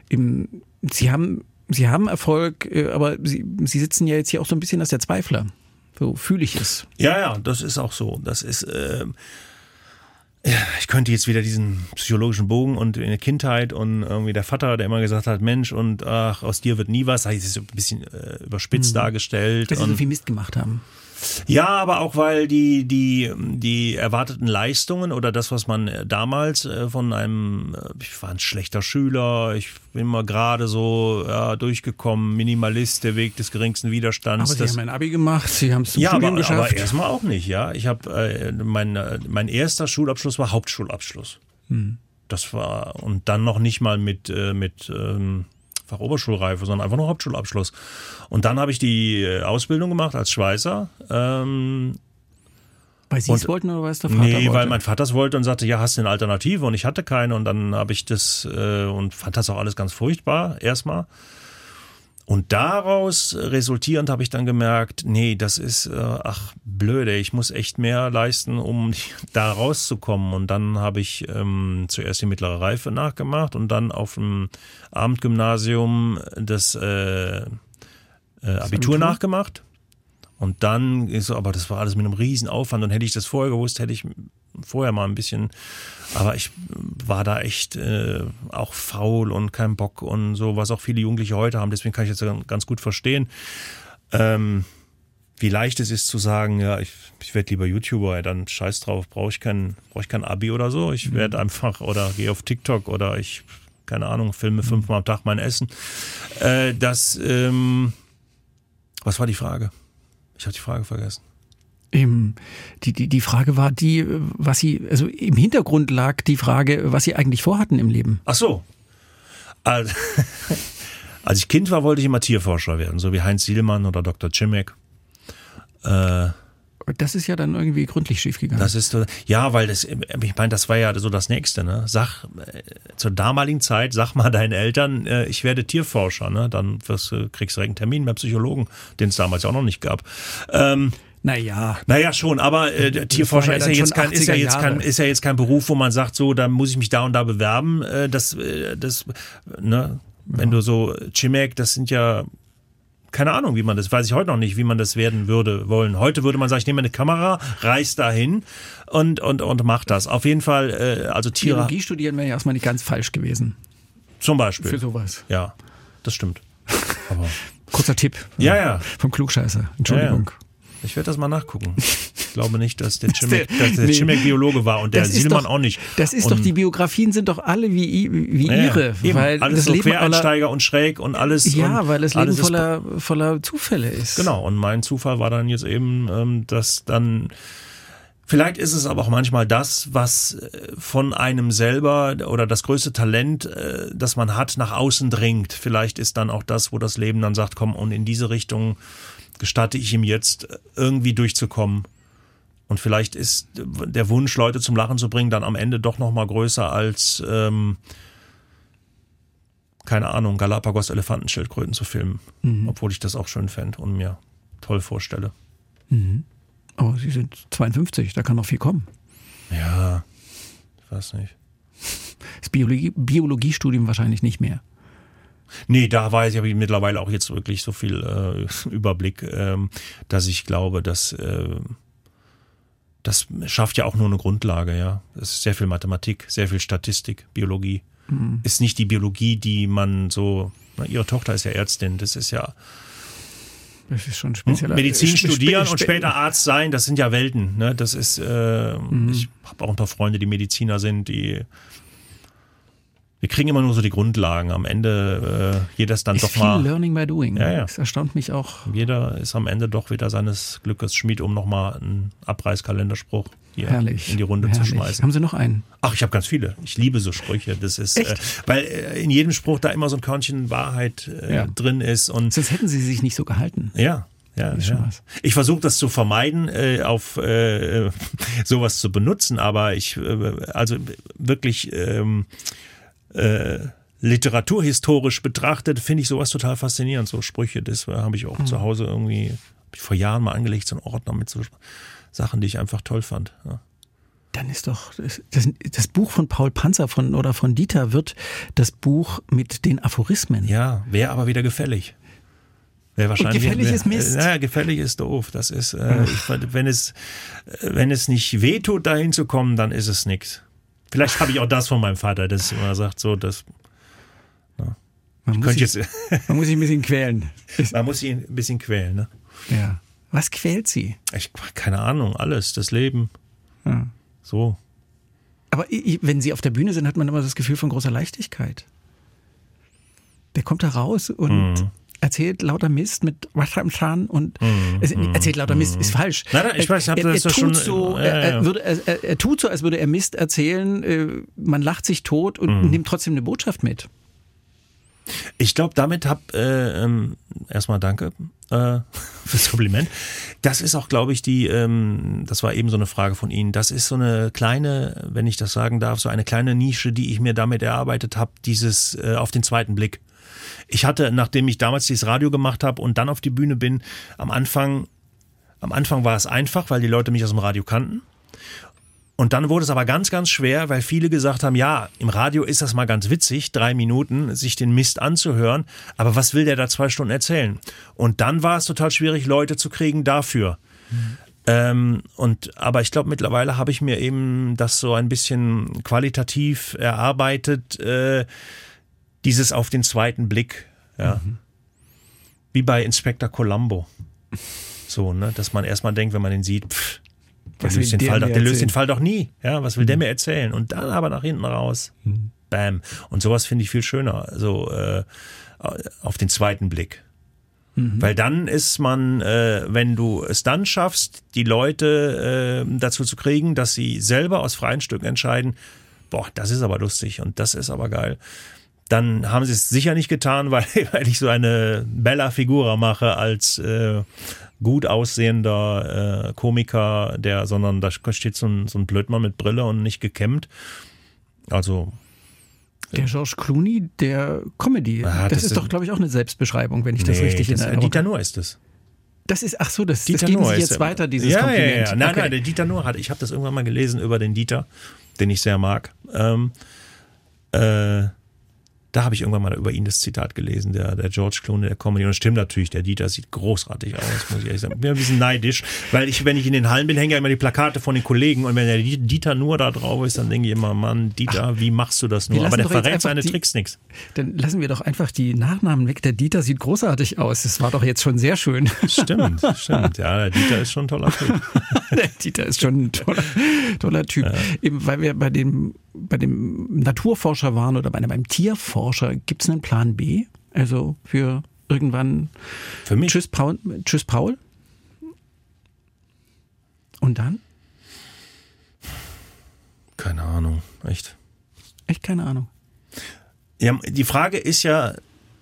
Im, Sie haben Sie haben Erfolg, äh, aber Sie, Sie sitzen ja jetzt hier auch so ein bisschen als der Zweifler. So fühle ich es. Ja, ja, das ist auch so. Das ist, äh, ich könnte jetzt wieder diesen psychologischen Bogen und in der Kindheit und irgendwie der Vater, der immer gesagt hat, Mensch, und ach, aus dir wird nie was, das ist so ein bisschen äh, überspitzt mhm. dargestellt. Dass sie so viel Mist gemacht haben. Ja, aber auch weil die, die, die erwarteten Leistungen oder das, was man damals äh, von einem, äh, ich war ein schlechter Schüler, ich bin mal gerade so ja, durchgekommen, Minimalist, der Weg des geringsten Widerstands. Aber Sie haben ein Abi gemacht, Sie haben es zum ja, Studium aber, geschafft. aber erstmal auch nicht, ja. Ich habe, äh, mein, äh, mein erster Schulabschluss war Hauptschulabschluss. Hm. Das war, und dann noch nicht mal mit, äh, mit, ähm, Fachoberschulreife, sondern einfach nur Hauptschulabschluss. Und dann habe ich die äh, Ausbildung gemacht als Schweißer. Ähm, weil Sie es wollten oder weil es der Vater nee, wollte? weil mein Vater es wollte und sagte, ja, hast du eine Alternative? Und ich hatte keine. Und dann habe ich das äh, und fand das auch alles ganz furchtbar erstmal. Und daraus resultierend habe ich dann gemerkt, nee, das ist, äh, ach, blöde, ich muss echt mehr leisten, um da rauszukommen. Und dann habe ich ähm, zuerst die mittlere Reife nachgemacht und dann auf dem Abendgymnasium das äh, äh, Abitur nachgemacht. Und dann ist so, aber das war alles mit einem riesen Aufwand und hätte ich das vorher gewusst, hätte ich vorher mal ein bisschen, aber ich war da echt äh, auch faul und kein Bock und so, was auch viele Jugendliche heute haben, deswegen kann ich jetzt ganz gut verstehen. Ähm, wie leicht es ist zu sagen, ja, ich, ich werde lieber YouTuber, ja, dann scheiß drauf, brauche ich kein, brauche ich kein Abi oder so. Ich werde einfach oder gehe auf TikTok oder ich, keine Ahnung, filme fünfmal am Tag mein Essen. Äh, das, ähm, was war die Frage? Ich habe die Frage vergessen. Im, die, die, die Frage war die, was sie, also im Hintergrund lag die Frage, was sie eigentlich vorhatten im Leben. Ach so. Also, als ich Kind war, wollte ich immer Tierforscher werden, so wie Heinz Sielmann oder Dr. Cimek. Äh, Das ist ja dann irgendwie gründlich schiefgegangen. Das ist ja, weil das, ich meine, das war ja so das Nächste. Ne? Sag äh, zur damaligen Zeit, sag mal deinen Eltern, äh, ich werde Tierforscher. Ne? Dann wirst, kriegst du direkt einen Termin beim Psychologen, den es damals auch noch nicht gab. Ähm, naja, naja, schon, aber äh, Tierforscher ja ist ja, jetzt kein, ist ja 80er jetzt kein, ist ja jetzt kein Beruf, wo man sagt, so, da muss ich mich da und da bewerben. Äh, das, äh, das, ne, wenn du so Chimek, das sind ja keine Ahnung, wie man das, weiß ich heute noch nicht, wie man das werden würde wollen. Heute würde man sagen, ich nehme eine Kamera, reiß dahin und und und mach das. Auf jeden Fall, äh, also Tiere Biologie studieren wäre ja erstmal nicht ganz falsch gewesen zum Beispiel. für sowas. Ja, das stimmt. Aber Kurzer Tipp. Ja, ja. Vom Klugscheißer. Entschuldigung. ich werde das mal nachgucken. Ich glaube nicht, dass der Chimek, dass der nee. Chimek Biologe war und der doch- auch nicht. Das ist und, doch, die Biografien sind doch alle wie, wie ja, ihre. eben, weil alles das so Leben aller, Quereinsteiger und schräg und alles. Ja, und weil das Leben voller, voller Zufälle ist. Genau, und mein Zufall war dann jetzt eben, ähm, dass dann, vielleicht ist es aber auch manchmal das, was äh, von einem selber oder das größte Talent, äh, das man hat, nach außen dringt. Vielleicht ist dann auch das, wo das Leben dann sagt, komm, und in diese Richtung gestatte ich ihm jetzt äh, irgendwie durchzukommen. Und vielleicht ist der Wunsch, Leute zum Lachen zu bringen, dann am Ende doch noch mal größer als, ähm, keine Ahnung, Galapagos-Elefantenschildkröten zu filmen. Obwohl ich das auch schön fände und mir toll vorstelle. Aber Sie sind 52, da kann noch viel kommen. Ja, ich weiß nicht. Das Biologie, Biologiestudium wahrscheinlich nicht mehr. Nee, da weiß ich, habe ich mittlerweile auch jetzt wirklich so viel äh, Überblick, ähm, dass ich glaube, dass äh, das schafft ja auch nur eine Grundlage, ja. Es ist sehr viel Mathematik, sehr viel Statistik, Biologie. Ist nicht die Biologie, die man so, na, ihre Tochter ist ja Ärztin, das ist ja Das ist schon speziell. Medizin studieren spe- und später Arzt sein, das sind ja Welten. Ne? Das ist, äh, ich habe auch ein paar Freunde, die Mediziner sind, die wir kriegen immer nur so die Grundlagen. Am Ende äh, jeder ist dann Ist doch viel mal, Learning by Doing. Ja, ja. Das erstaunt mich auch. jeder ist am Ende doch wieder seines Glückes Schmied, um nochmal einen Abreißkalenderspruch hier Herrlich. in die Runde Herrlich. zu schmeißen. Haben Sie noch einen? Ach, ich habe ganz viele. Ich liebe so Sprüche. Das ist, äh, weil äh, in jedem Spruch da immer so ein Körnchen Wahrheit äh, Ja. drin ist und Sonst hätten Sie sich nicht so gehalten. Ja. Ja, ja. Ich versuche das zu vermeiden, äh, auf äh, sowas zu benutzen, aber ich, äh, also wirklich ähm, äh, literaturhistorisch betrachtet, finde ich sowas total faszinierend. So Sprüche, das habe ich auch Mhm. zu Hause irgendwie ich vor Jahren mal angelegt, so einen Ordner mit so Sachen, die ich einfach toll fand. Ja. Dann ist doch das, das, das Buch von Paul Panzer von, oder von Dieter wird das Buch mit den Aphorismen. Ja, wäre aber wieder gefällig. Wäre wahrscheinlich. gefällig wär, ist Mist. Naja, gefällig ist doof. Das ist, äh, ich, wenn es, äh, wenn es nicht wehtut, dahin zu kommen, dann ist es nix. Vielleicht habe ich auch das von meinem Vater, das immer sagt, so, das Man, muss sich, man muss sich ein bisschen quälen. man muss ihn ein bisschen quälen, ne? Ja. Was quält Sie? Ich, keine Ahnung, alles, das Leben. Ja. So. Aber wenn Sie auf der Bühne sind, hat man immer das Gefühl von großer Leichtigkeit. Der kommt da raus und Mhm. Erzählt lauter Mist mit Zahn und es, erzählt lauter Mist, ist falsch. Mhm. Nein, nein, ich weiß, ich er, das tut schon- so, ja, er, er, würde, er, er, tut so, als würde er Mist erzählen, äh, man lacht sich tot und Mhm. nimmt trotzdem eine Botschaft mit. Ich glaube, damit hab äh, ähm, erstmal danke äh, fürs Kompliment. Das ist auch, glaube ich, die, ähm, das war eben so eine Frage von Ihnen. Das ist so eine kleine, wenn ich das sagen darf, so eine kleine Nische, die ich mir damit erarbeitet habe, dieses äh, auf den zweiten Blick. Ich hatte, nachdem ich damals dieses Radio gemacht habe und dann auf die Bühne bin, am Anfang, am Anfang war es einfach, weil die Leute mich aus dem Radio kannten. Und dann wurde es aber ganz, ganz schwer, weil viele gesagt haben, ja, im Radio ist das mal ganz witzig, drei Minuten sich den Mist anzuhören, aber was will der da zwei Stunden erzählen? Und dann war es total schwierig, Leute zu kriegen dafür. Ähm, und aber ich glaube, mittlerweile habe ich mir eben das so ein bisschen qualitativ erarbeitet, äh, dieses auf den zweiten Blick, ja. Wie bei Inspector Columbo. So, ne, dass man erstmal denkt, wenn man den sieht, pff, der, löst den, Fall doch, der löst den Fall doch nie. Ja, was will der mir erzählen? Und dann aber nach hinten raus. Bam. Und sowas finde ich viel schöner. So äh, auf den zweiten Blick. Weil dann ist man, äh, wenn du es dann schaffst, die Leute äh, dazu zu kriegen, dass sie selber aus freien Stücken entscheiden, boah, das ist aber lustig und das ist aber geil. Dann haben sie es sicher nicht getan, weil, weil ich so eine Bella Figura mache als äh, gut aussehender äh, Komiker, der, sondern da steht so ein, so ein Blödmann mit Brille und nicht gekämmt. Also Der George Clooney, der Comedy. Ah, das, das ist doch, glaube ich, auch eine Selbstbeschreibung, wenn ich das richtig in das, Erinnerung Dieter Nuhr ist es. Das ist, ach so, das, das Dieter geben Nuhr Sie ist jetzt weiter, dieses ja, Kompliment. Ja, ja. Nein, okay. nein, der Dieter Nuhr hat, ich habe das irgendwann mal gelesen über den Dieter, den ich sehr mag. Ähm, äh, da habe ich irgendwann mal über ihn das Zitat gelesen, der, der George Clooney der Comedy. Und es stimmt natürlich, der Dieter sieht großartig aus, muss ich ehrlich sagen. Ich bin ein bisschen neidisch, weil ich, wenn ich in den Hallen bin, hängen ja immer die Plakate von den Kollegen. Und wenn der Dieter nur da drauf ist, dann denke ich immer, Mann, Dieter, wie machst du das nur? Aber der verrät seine die- Tricks nix. Dann lassen wir doch einfach die Nachnamen weg. Der Dieter sieht großartig aus. Das war doch jetzt schon sehr schön. Stimmt, stimmt. Ja, der Dieter ist schon ein toller Typ. Der Dieter ist schon ein toller, toller Typ. Eben, weil wir bei dem, bei dem Naturforscher waren oder bei einem, beim Tierforscher, gibt es einen Plan B? Also für irgendwann Für mich. Tschüss Paul, Tschüss Paul. Und dann? Keine Ahnung, echt. Echt keine Ahnung. Ja, die Frage ist ja,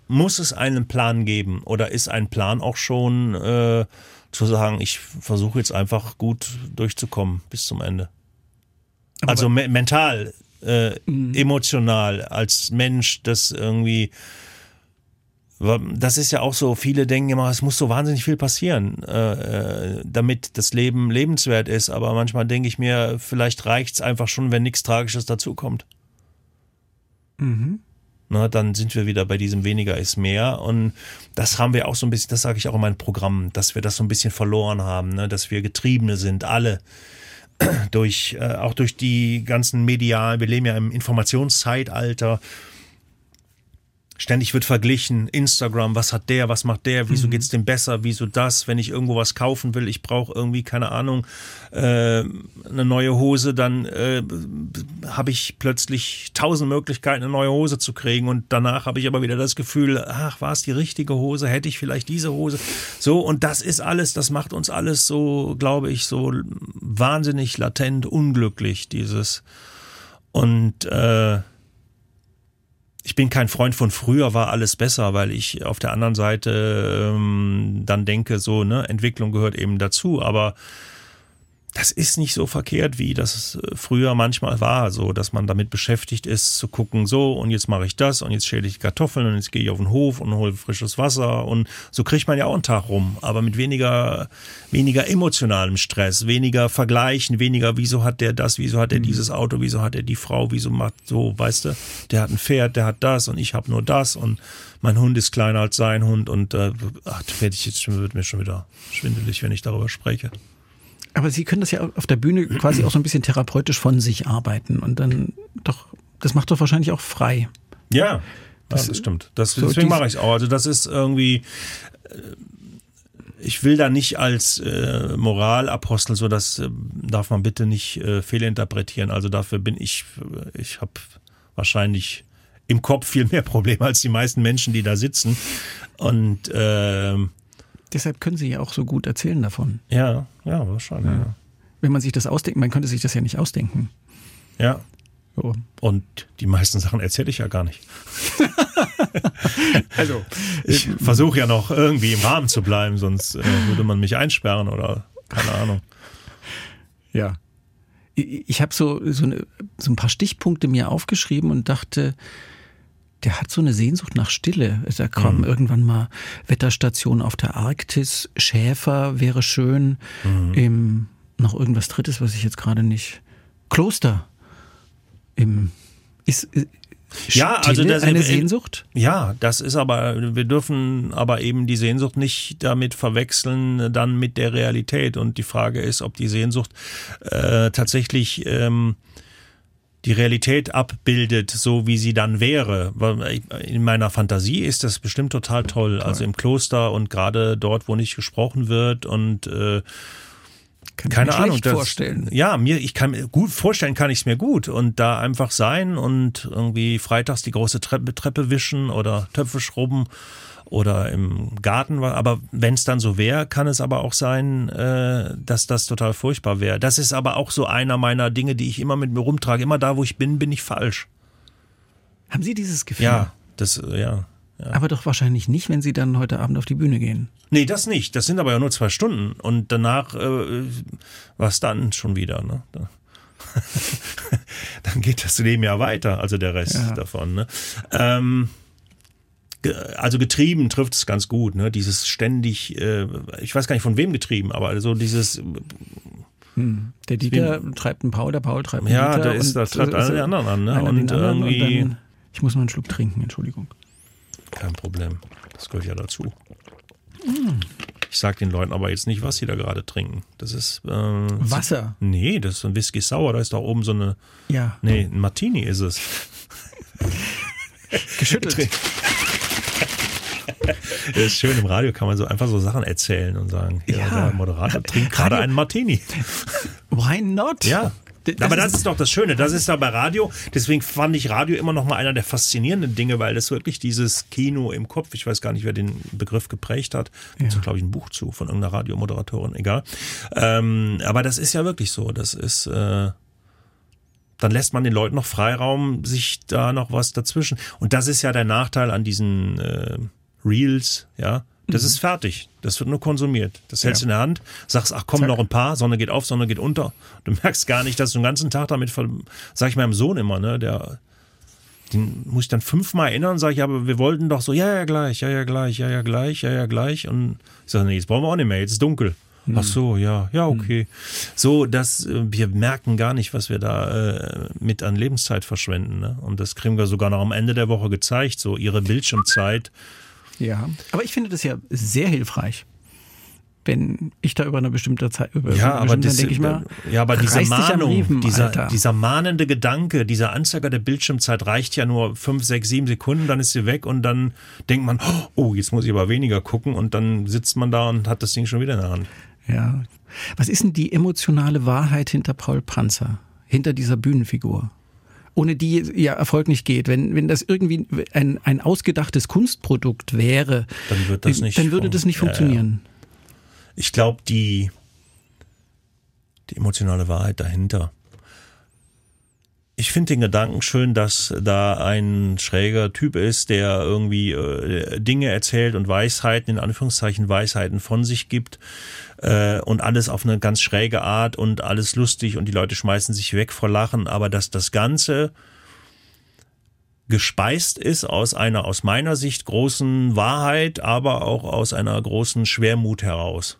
muss es einen Plan geben oder ist ein Plan auch schon äh, zu sagen, ich versuche jetzt einfach gut durchzukommen bis zum Ende? Aber also me mental, äh, emotional, als Mensch, das irgendwie. Das ist ja auch so, viele denken immer, es muss so wahnsinnig viel passieren, äh, äh, damit das Leben lebenswert ist. Aber manchmal denke ich mir, vielleicht reicht's einfach schon, wenn nichts Tragisches dazukommt. Na, dann sind wir wieder bei diesem weniger ist mehr. Und das haben wir auch so ein bisschen, das sage ich auch in meinem Programm, dass wir das so ein bisschen verloren haben, ne? dass wir Getriebene sind, alle. Durch, äh, auch durch die ganzen medialen, wir leben ja im Informationszeitalter. Ständig wird verglichen, Instagram, was hat der, was macht der, wieso geht's dem besser, wieso das, wenn ich irgendwo was kaufen will, ich brauche irgendwie, keine Ahnung, äh, eine neue Hose, dann äh, habe ich plötzlich tausend Möglichkeiten, eine neue Hose zu kriegen und danach habe ich aber wieder das Gefühl, ach, war es die richtige Hose, hätte ich vielleicht diese Hose, so und das ist alles, das macht uns alles so, glaube ich, so wahnsinnig latent unglücklich, dieses. Und äh, ich bin kein Freund von früher war alles besser, weil ich auf der anderen Seite ähm, dann denke, so, ne, Entwicklung gehört eben dazu, aber das ist nicht so verkehrt, wie das äh, früher manchmal war, so, dass man damit beschäftigt ist, zu gucken, so, und jetzt mache ich das, und jetzt schäle ich Kartoffeln, und jetzt gehe ich auf den Hof und hole frisches Wasser, und so kriegt man ja auch einen Tag rum, aber mit weniger, weniger emotionalem Stress, weniger Vergleichen, weniger, wieso hat der das, wieso hat er dieses Auto, wieso hat er die Frau, wieso macht so, weißt du, der hat ein Pferd, der hat das, und ich habe nur das, und mein Hund ist kleiner als sein Hund, und äh, ach, da werde ich jetzt wird mir schon wieder schwindelig, wenn ich darüber spreche. Aber Sie können das ja auf der Bühne quasi auch so ein bisschen therapeutisch von sich arbeiten und dann doch, das macht doch wahrscheinlich auch frei. Ja, das, das stimmt. Das, so deswegen mache ich es auch. Also das ist irgendwie, äh, ich will da nicht als äh, Moralapostel, so das äh, darf man bitte nicht äh, fehlinterpretieren. Also dafür bin ich, äh, ich habe wahrscheinlich im Kopf viel mehr Probleme als die meisten Menschen, die da sitzen. Und ähm, Deshalb können Sie ja auch so gut erzählen davon. ja, ja, wahrscheinlich. Ja. Wenn man sich das ausdenkt, man könnte sich das ja nicht ausdenken. ja. So. Und die meisten Sachen erzähle ich ja gar nicht. Also, Ich versuche ja noch irgendwie im Rahmen zu bleiben, sonst äh, würde man mich einsperren oder keine Ahnung. ja. Ich, ich habe so, so, eine, so ein paar Stichpunkte mir aufgeschrieben und dachte, der hat so eine Sehnsucht nach Stille. Da kommen irgendwann mal Wetterstation auf der Arktis, Schäfer wäre schön, im, noch irgendwas Drittes, was ich jetzt gerade nicht. Kloster. Im, ist, ist Ja, also Stille das- eine äh, Sehnsucht? Ja, das ist aber, wir dürfen aber eben die Sehnsucht nicht damit verwechseln, dann mit der Realität. Und die Frage ist, ob die Sehnsucht äh, tatsächlich ähm, die Realität abbildet, so wie sie dann wäre. In meiner Fantasie ist das bestimmt total toll. Also im Kloster und gerade dort, wo nicht gesprochen wird und äh, kann keine mir Ahnung. Das, vorstellen. Ja, mir, ich kann mir gut vorstellen, kann ich es mir gut und da einfach sein und irgendwie freitags die große Treppe, Treppe wischen oder Töpfe schrubben oder im Garten. Aber wenn es dann so wäre, kann es aber auch sein, äh, dass das total furchtbar wäre. Das ist aber auch so einer meiner Dinge, die ich immer mit mir rumtrage. Immer da, wo ich bin, bin ich falsch. Haben Sie dieses Gefühl? Ja, das, ja. Ja. Aber doch wahrscheinlich nicht, wenn Sie dann heute Abend auf die Bühne gehen. Nee, das nicht. Das sind aber ja nur zwei Stunden. Und danach, äh, was dann schon wieder, ne? dann geht das Leben ja weiter, also der Rest ja. davon. Ne? Ähm, also getrieben trifft es ganz gut, ne? Dieses ständig, äh, ich weiß gar nicht von wem getrieben, aber also dieses hm. Der Dieter Wie, treibt einen Paul, der Paul treibt einen ja, Dieter. Ja, der ist, das treibt alle die anderen an, ne? Und irgendwie. Und dann, ich muss mal einen Schluck trinken, Entschuldigung. Kein Problem. Das gehört ja dazu. Mm. Ich sag den Leuten aber jetzt nicht, was sie da gerade trinken. Das ist äh, Wasser. Nee, das ist ein Whisky Sauer. Da ist da oben so eine. Ja. Nee, ein Martini ist es. Geschüttelt. Das ist schön, im Radio kann man so einfach so Sachen erzählen und sagen, ja, ja. der Moderator trinkt gerade einen Martini. Why not? Ja, das aber das ist, ist doch das Schöne. Das ist da bei Radio. Deswegen fand ich Radio immer noch mal einer der faszinierenden Dinge, weil das wirklich dieses Kino im Kopf, ich weiß gar nicht, wer den Begriff geprägt hat. Ja. glaube ich, ein Buch zu von irgendeiner Radiomoderatorin, egal. Ähm, aber das ist ja wirklich so. Das ist, äh, dann lässt man den Leuten noch Freiraum, sich da noch was dazwischen. Und das ist ja der Nachteil an diesen äh, Reels, ja das mhm. ist fertig. Das wird nur konsumiert. Das hältst du ja. in der Hand, sagst, ach komm, Zack. noch ein paar, Sonne geht auf, Sonne geht unter. Du merkst gar nicht, dass du den ganzen Tag damit, sag ich meinem Sohn immer, ne, der, den muss ich dann fünfmal erinnern, sage ich, aber wir wollten doch so, ja, ja, gleich, ja, ja, gleich, ja, ja, gleich, ja, ja, gleich. Und ich sage, nee, jetzt brauchen wir auch nicht mehr, jetzt ist dunkel. Mhm. Ach so, ja, ja, mhm. okay. So, dass äh, wir merken gar nicht, was wir da äh, mit an Lebenszeit verschwenden. Ne? Und das kriegen wir sogar noch am Ende der Woche gezeigt. So ihre Bildschirmzeit ja, aber ich finde das ja sehr hilfreich. Wenn ich da über eine bestimmte Zeit über ja, aber das, denke ich mal, ja, aber diese Mahnung, Leben, dieser, dieser mahnende Gedanke, dieser Anzeiger der Bildschirmzeit reicht ja nur fünf, sechs, sieben Sekunden, dann ist sie weg und dann denkt man, oh, jetzt muss ich aber weniger gucken und dann sitzt man da und hat das Ding schon wieder in der Hand. Ja. Was ist denn die emotionale Wahrheit hinter Paul Panzer, hinter dieser Bühnenfigur? Ohne die ja Erfolg nicht geht. Wenn, wenn das irgendwie ein, ein ausgedachtes Kunstprodukt wäre, dann, wird das nicht dann würde das nicht funktionieren. Ich glaube, die, die emotionale Wahrheit dahinter. Ich finde den Gedanken schön, dass da ein schräger Typ ist, der irgendwie äh, Dinge erzählt und Weisheiten, in Anführungszeichen Weisheiten von sich gibt äh, und alles auf eine ganz schräge Art und alles lustig und die Leute schmeißen sich weg vor Lachen, aber dass das Ganze gespeist ist aus einer aus meiner Sicht großen Wahrheit, aber auch aus einer großen Schwermut heraus.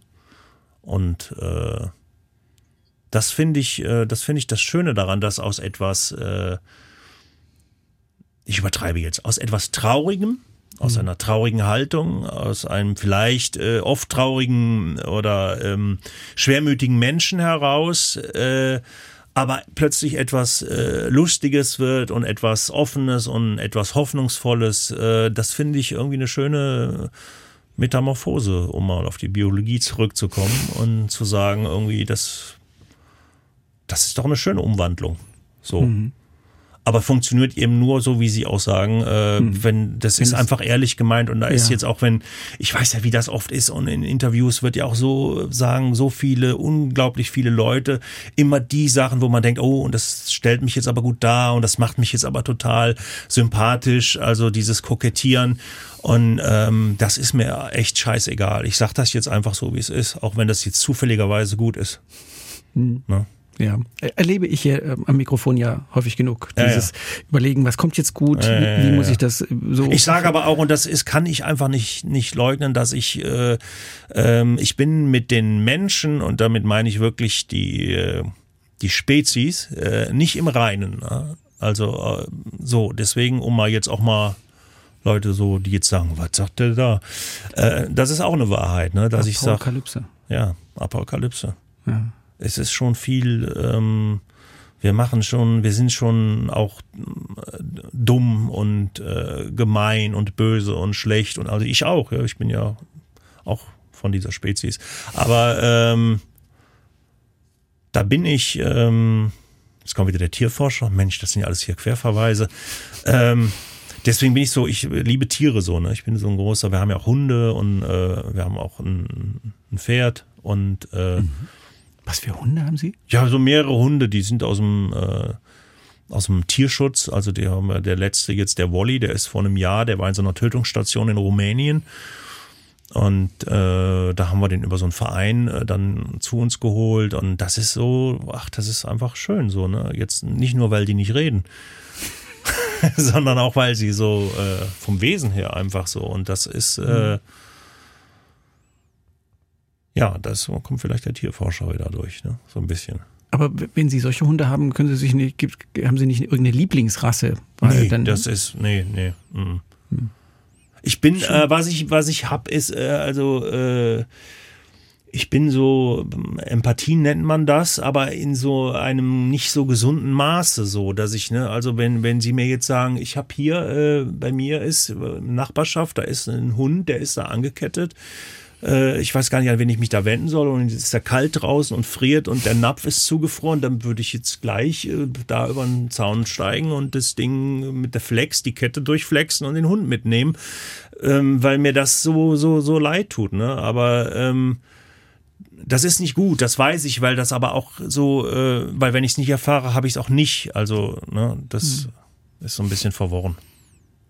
Und äh, das finde ich, äh, das finde ich das Schöne daran, dass aus etwas, äh, ich übertreibe jetzt, aus etwas Traurigem aus mhm. einer traurigen Haltung, aus einem vielleicht äh, oft traurigen oder ähm, schwermütigen Menschen heraus, äh, aber plötzlich etwas äh, Lustiges wird und etwas Offenes und etwas Hoffnungsvolles. Äh, das finde ich irgendwie eine schöne Metamorphose, um mal auf die Biologie zurückzukommen und zu sagen, irgendwie, das, das ist doch eine schöne Umwandlung. So. Mhm aber funktioniert eben nur so, wie Sie auch sagen, äh, hm. wenn das wenn ist einfach ehrlich gemeint und da ja. ist jetzt auch, wenn ich weiß ja, wie das oft ist und in Interviews wird ja auch so sagen, so viele, unglaublich viele Leute immer die Sachen, wo man denkt, oh, und das stellt mich jetzt aber gut dar und das macht mich jetzt aber total sympathisch, also dieses Kokettieren und ähm, das ist mir echt scheißegal. Ich sag das jetzt einfach so, wie es ist, auch wenn das jetzt zufälligerweise gut ist. Hm. Ne? Ja, erlebe ich hier äh, am Mikrofon ja häufig genug. Dieses ja, ja. Überlegen, was kommt jetzt gut, ja, wie, muss ich das so. Ich sage aber auch, und das ist, kann ich einfach nicht, nicht leugnen, dass ich, äh, ähm, ich bin mit den Menschen, und damit meine ich wirklich die, äh, die Spezies, äh, nicht im Reinen. Ne? Also äh, so, deswegen, um mal jetzt auch mal Leute so, die jetzt sagen, was sagt der da? Äh, das ist auch eine Wahrheit, ne? Dass ich sage. Apokalypse. Ja, Apokalypse. Ja es ist schon viel, ähm, wir machen schon, wir sind schon auch äh, dumm und äh, gemein und böse und schlecht und also ich auch, ja, ich bin ja auch von dieser Spezies. Aber ähm, da bin ich, ähm, jetzt kommt wieder der Tierforscher, Mensch, das sind ja alles hier Querverweise. Ähm, deswegen bin ich so, ich liebe Tiere so, ne? Ich bin so ein großer, wir haben ja auch Hunde und äh, wir haben auch ein, ein Pferd und äh, mhm. Was für Hunde haben Sie? Ja, so mehrere Hunde, die sind aus dem äh, aus dem Tierschutz. Also die haben wir, der letzte jetzt, der Wally, der ist vor einem Jahr, der war in so einer Tötungsstation in Rumänien. Und äh, da haben wir den über so einen Verein äh, dann zu uns geholt. Und das ist so, ach, das ist einfach schön so, ne? Jetzt nicht nur, weil die nicht reden, sondern auch, weil sie so äh, vom Wesen her einfach so. Und das ist, äh, mhm. Ja, das kommt vielleicht der Tierforscher wieder durch, ne? So ein bisschen. Aber wenn Sie solche Hunde haben, können Sie sich nicht, haben Sie nicht irgendeine Lieblingsrasse? Weil nee, dann, das ist, nee, nee. Mm. Hm. Ich bin, äh, was ich, was ich hab, ist, äh, also, äh, ich bin so, Empathie nennt man das, aber in so einem nicht so gesunden Maße so, dass ich, ne, also wenn, wenn Sie mir jetzt sagen, ich habe hier, äh, bei mir ist äh, Nachbarschaft, da ist ein Hund, der ist da angekettet, äh, ich weiß gar nicht, an wen ich mich da wenden soll und es ist da kalt draußen und friert und der Napf ist zugefroren, dann würde ich jetzt gleich äh, da über den Zaun steigen und das Ding mit der Flex, die Kette durchflexen und den Hund mitnehmen, ähm, weil mir das so, so, so leid tut, ne, aber, ähm, das ist nicht gut, das weiß ich, weil das aber auch so, äh, weil wenn ich es nicht erfahre, habe ich es auch nicht. Also, ne, das hm. ist so ein bisschen verworren.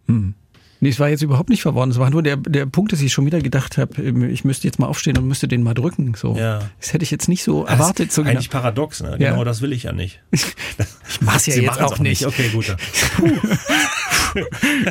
Hm. Nee, es war jetzt überhaupt nicht verworren. Es war nur der, der Punkt, dass ich schon wieder gedacht habe, ähm, ich müsste jetzt mal aufstehen und müsste den mal drücken. So. Ja. Das hätte ich jetzt nicht so das erwartet. So eigentlich genau. paradox, ne? Genau das will ich ja nicht. ich mach's ja Sie jetzt auch, auch nicht. Okay, gut.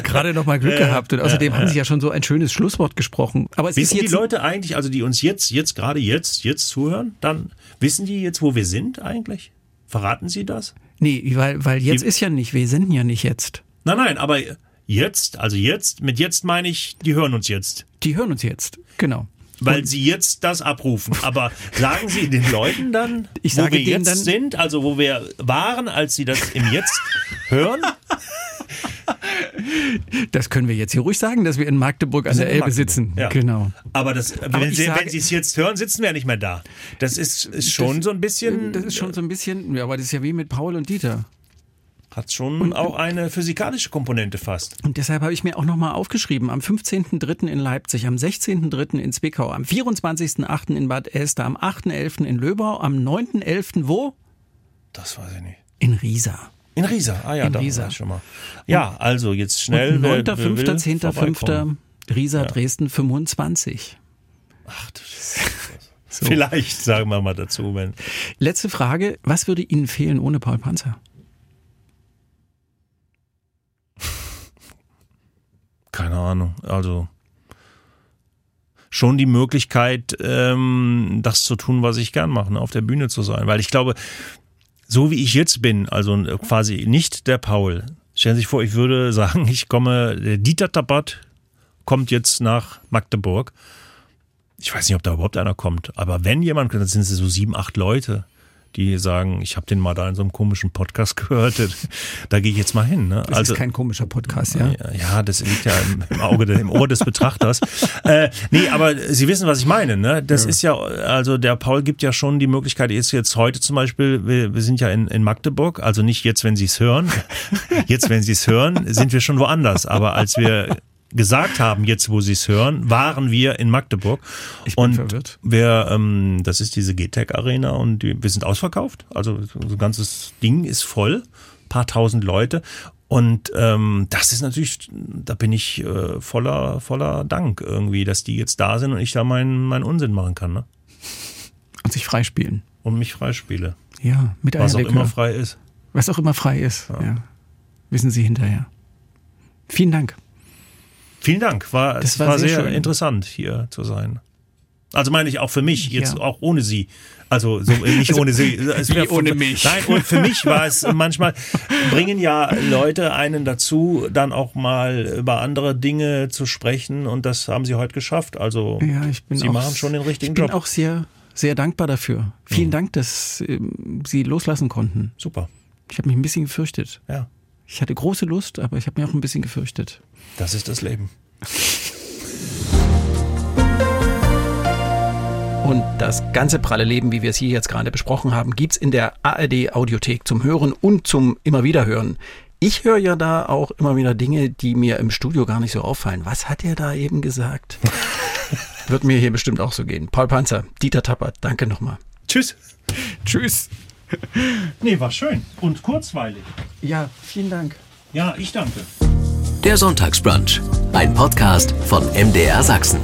Gerade noch mal Glück gehabt. Und außerdem haben Sie ja schon so ein schönes Schlusswort gesprochen. Aber es wissen ist jetzt die Leute eigentlich, also die uns jetzt, jetzt gerade jetzt, jetzt zuhören, dann wissen die jetzt, wo wir sind eigentlich? Verraten Sie das? Nee, weil, weil jetzt die, ist ja nicht, wir senden ja nicht jetzt. Nein, nein, aber Jetzt, also jetzt, mit jetzt meine ich, die hören uns jetzt. Die hören uns jetzt, genau. Weil Und sie jetzt das abrufen. Aber sagen Sie den Leuten dann, ich wo wir jetzt dann, sind, also wo wir waren, als sie das im Jetzt hören? Das können wir jetzt hier ruhig sagen, dass wir in Magdeburg an der Elbe sitzen. Ja. Genau. Aber, das, Aber wenn, Sie, wenn Sie es jetzt hören, sitzen wir ja nicht mehr da. Das ist, ist schon das, so ein bisschen. Das ist schon so ein bisschen, ja, aber das ist ja wie mit Paul und Dieter hat schon und, auch eine physikalische Komponente fast. Und deshalb habe ich mir auch nochmal aufgeschrieben, am 15.03. in Leipzig, am 16.03. in Zwickau, am 24.08. in Bad Elster, am 8.11. in Löbau, am 9.11. wo? Das weiß ich nicht. In Riesa. In Riesa, ah ja, in da Riesa. schon mal. Ja, also jetzt schnell. 9.5., 10.5. Riesa, ja. Dresden 25. Ach du so. Vielleicht sagen wir mal dazu. Wenn Letzte Frage, was würde Ihnen fehlen ohne Paul Panzer? Keine Ahnung, also schon die Möglichkeit, ähm, das zu tun, was ich gern mache, ne? auf der Bühne zu sein. Weil ich glaube, so wie ich jetzt bin, also quasi nicht der Paul, stellen Sie sich vor, ich würde sagen, ich komme, der Dieter Tabat kommt jetzt nach Magdeburg. Ich weiß nicht, ob da überhaupt einer kommt, aber wenn jemand, dann sind es so sieben, acht Leute die sagen, ich habe den mal da in so einem komischen Podcast gehört, da gehe ich jetzt mal hin. Ne? Das also, ist kein komischer Podcast, ja? Ja, das liegt ja im, im Auge, im Ohr des Betrachters. äh, nee, aber Sie wissen, was ich meine. Ne? Das ja. ist ja, also der Paul gibt ja schon die Möglichkeit, ist jetzt heute zum Beispiel, wir, wir sind ja in, in Magdeburg, also nicht jetzt, wenn Sie es hören. Jetzt, wenn Sie es hören, sind wir schon woanders. Aber als wir gesagt haben, jetzt wo sie es hören, waren wir in Magdeburg. Ich bin und verwirrt. Wir, ähm, das ist diese GTEC Arena und die, wir sind ausverkauft. Also so ganzes Ding ist voll, paar tausend Leute. Und ähm, das ist natürlich, da bin ich äh, voller, voller Dank irgendwie, dass die jetzt da sind und ich da meinen mein Unsinn machen kann. Ne? Und sich freispielen. Und mich freispiele. Ja, mit Was auch immer frei ist. Was auch immer frei ist, ja. ja. Wissen Sie hinterher. Vielen Dank. Vielen Dank. War, das war, war sehr, sehr interessant, hier zu sein. Also meine ich auch für mich, jetzt ja. auch ohne Sie. Also so, nicht also, ohne Sie. Es wie ohne mich. Nein, und für mich war es manchmal, bringen ja Leute einen dazu, dann auch mal über andere Dinge zu sprechen und das haben Sie heute geschafft. Also ja, Sie auch, machen schon den richtigen Job. Ich bin auch sehr, sehr dankbar dafür. Vielen mhm. Dank, dass ähm, Sie loslassen konnten. Super. Ich habe mich ein bisschen gefürchtet. Ja, Ich hatte große Lust, aber ich habe mich auch ein bisschen gefürchtet. das ist das Leben. Und das ganze pralle Leben, wie wir es hier jetzt gerade besprochen haben, gibt's in der ARD Audiothek zum Hören und zum immer wieder hören. Ich höre ja da auch immer wieder Dinge, die mir im Studio gar nicht so auffallen. Was hat er da eben gesagt? Wird mir hier bestimmt auch so gehen. Paul Panzer, Dieter Tappert, danke nochmal. Tschüss. Tschüss. Nee, war schön und kurzweilig. Ja, vielen Dank. Ja, ich danke. Der Sonntagsbrunch, ein Podcast von MDR Sachsen.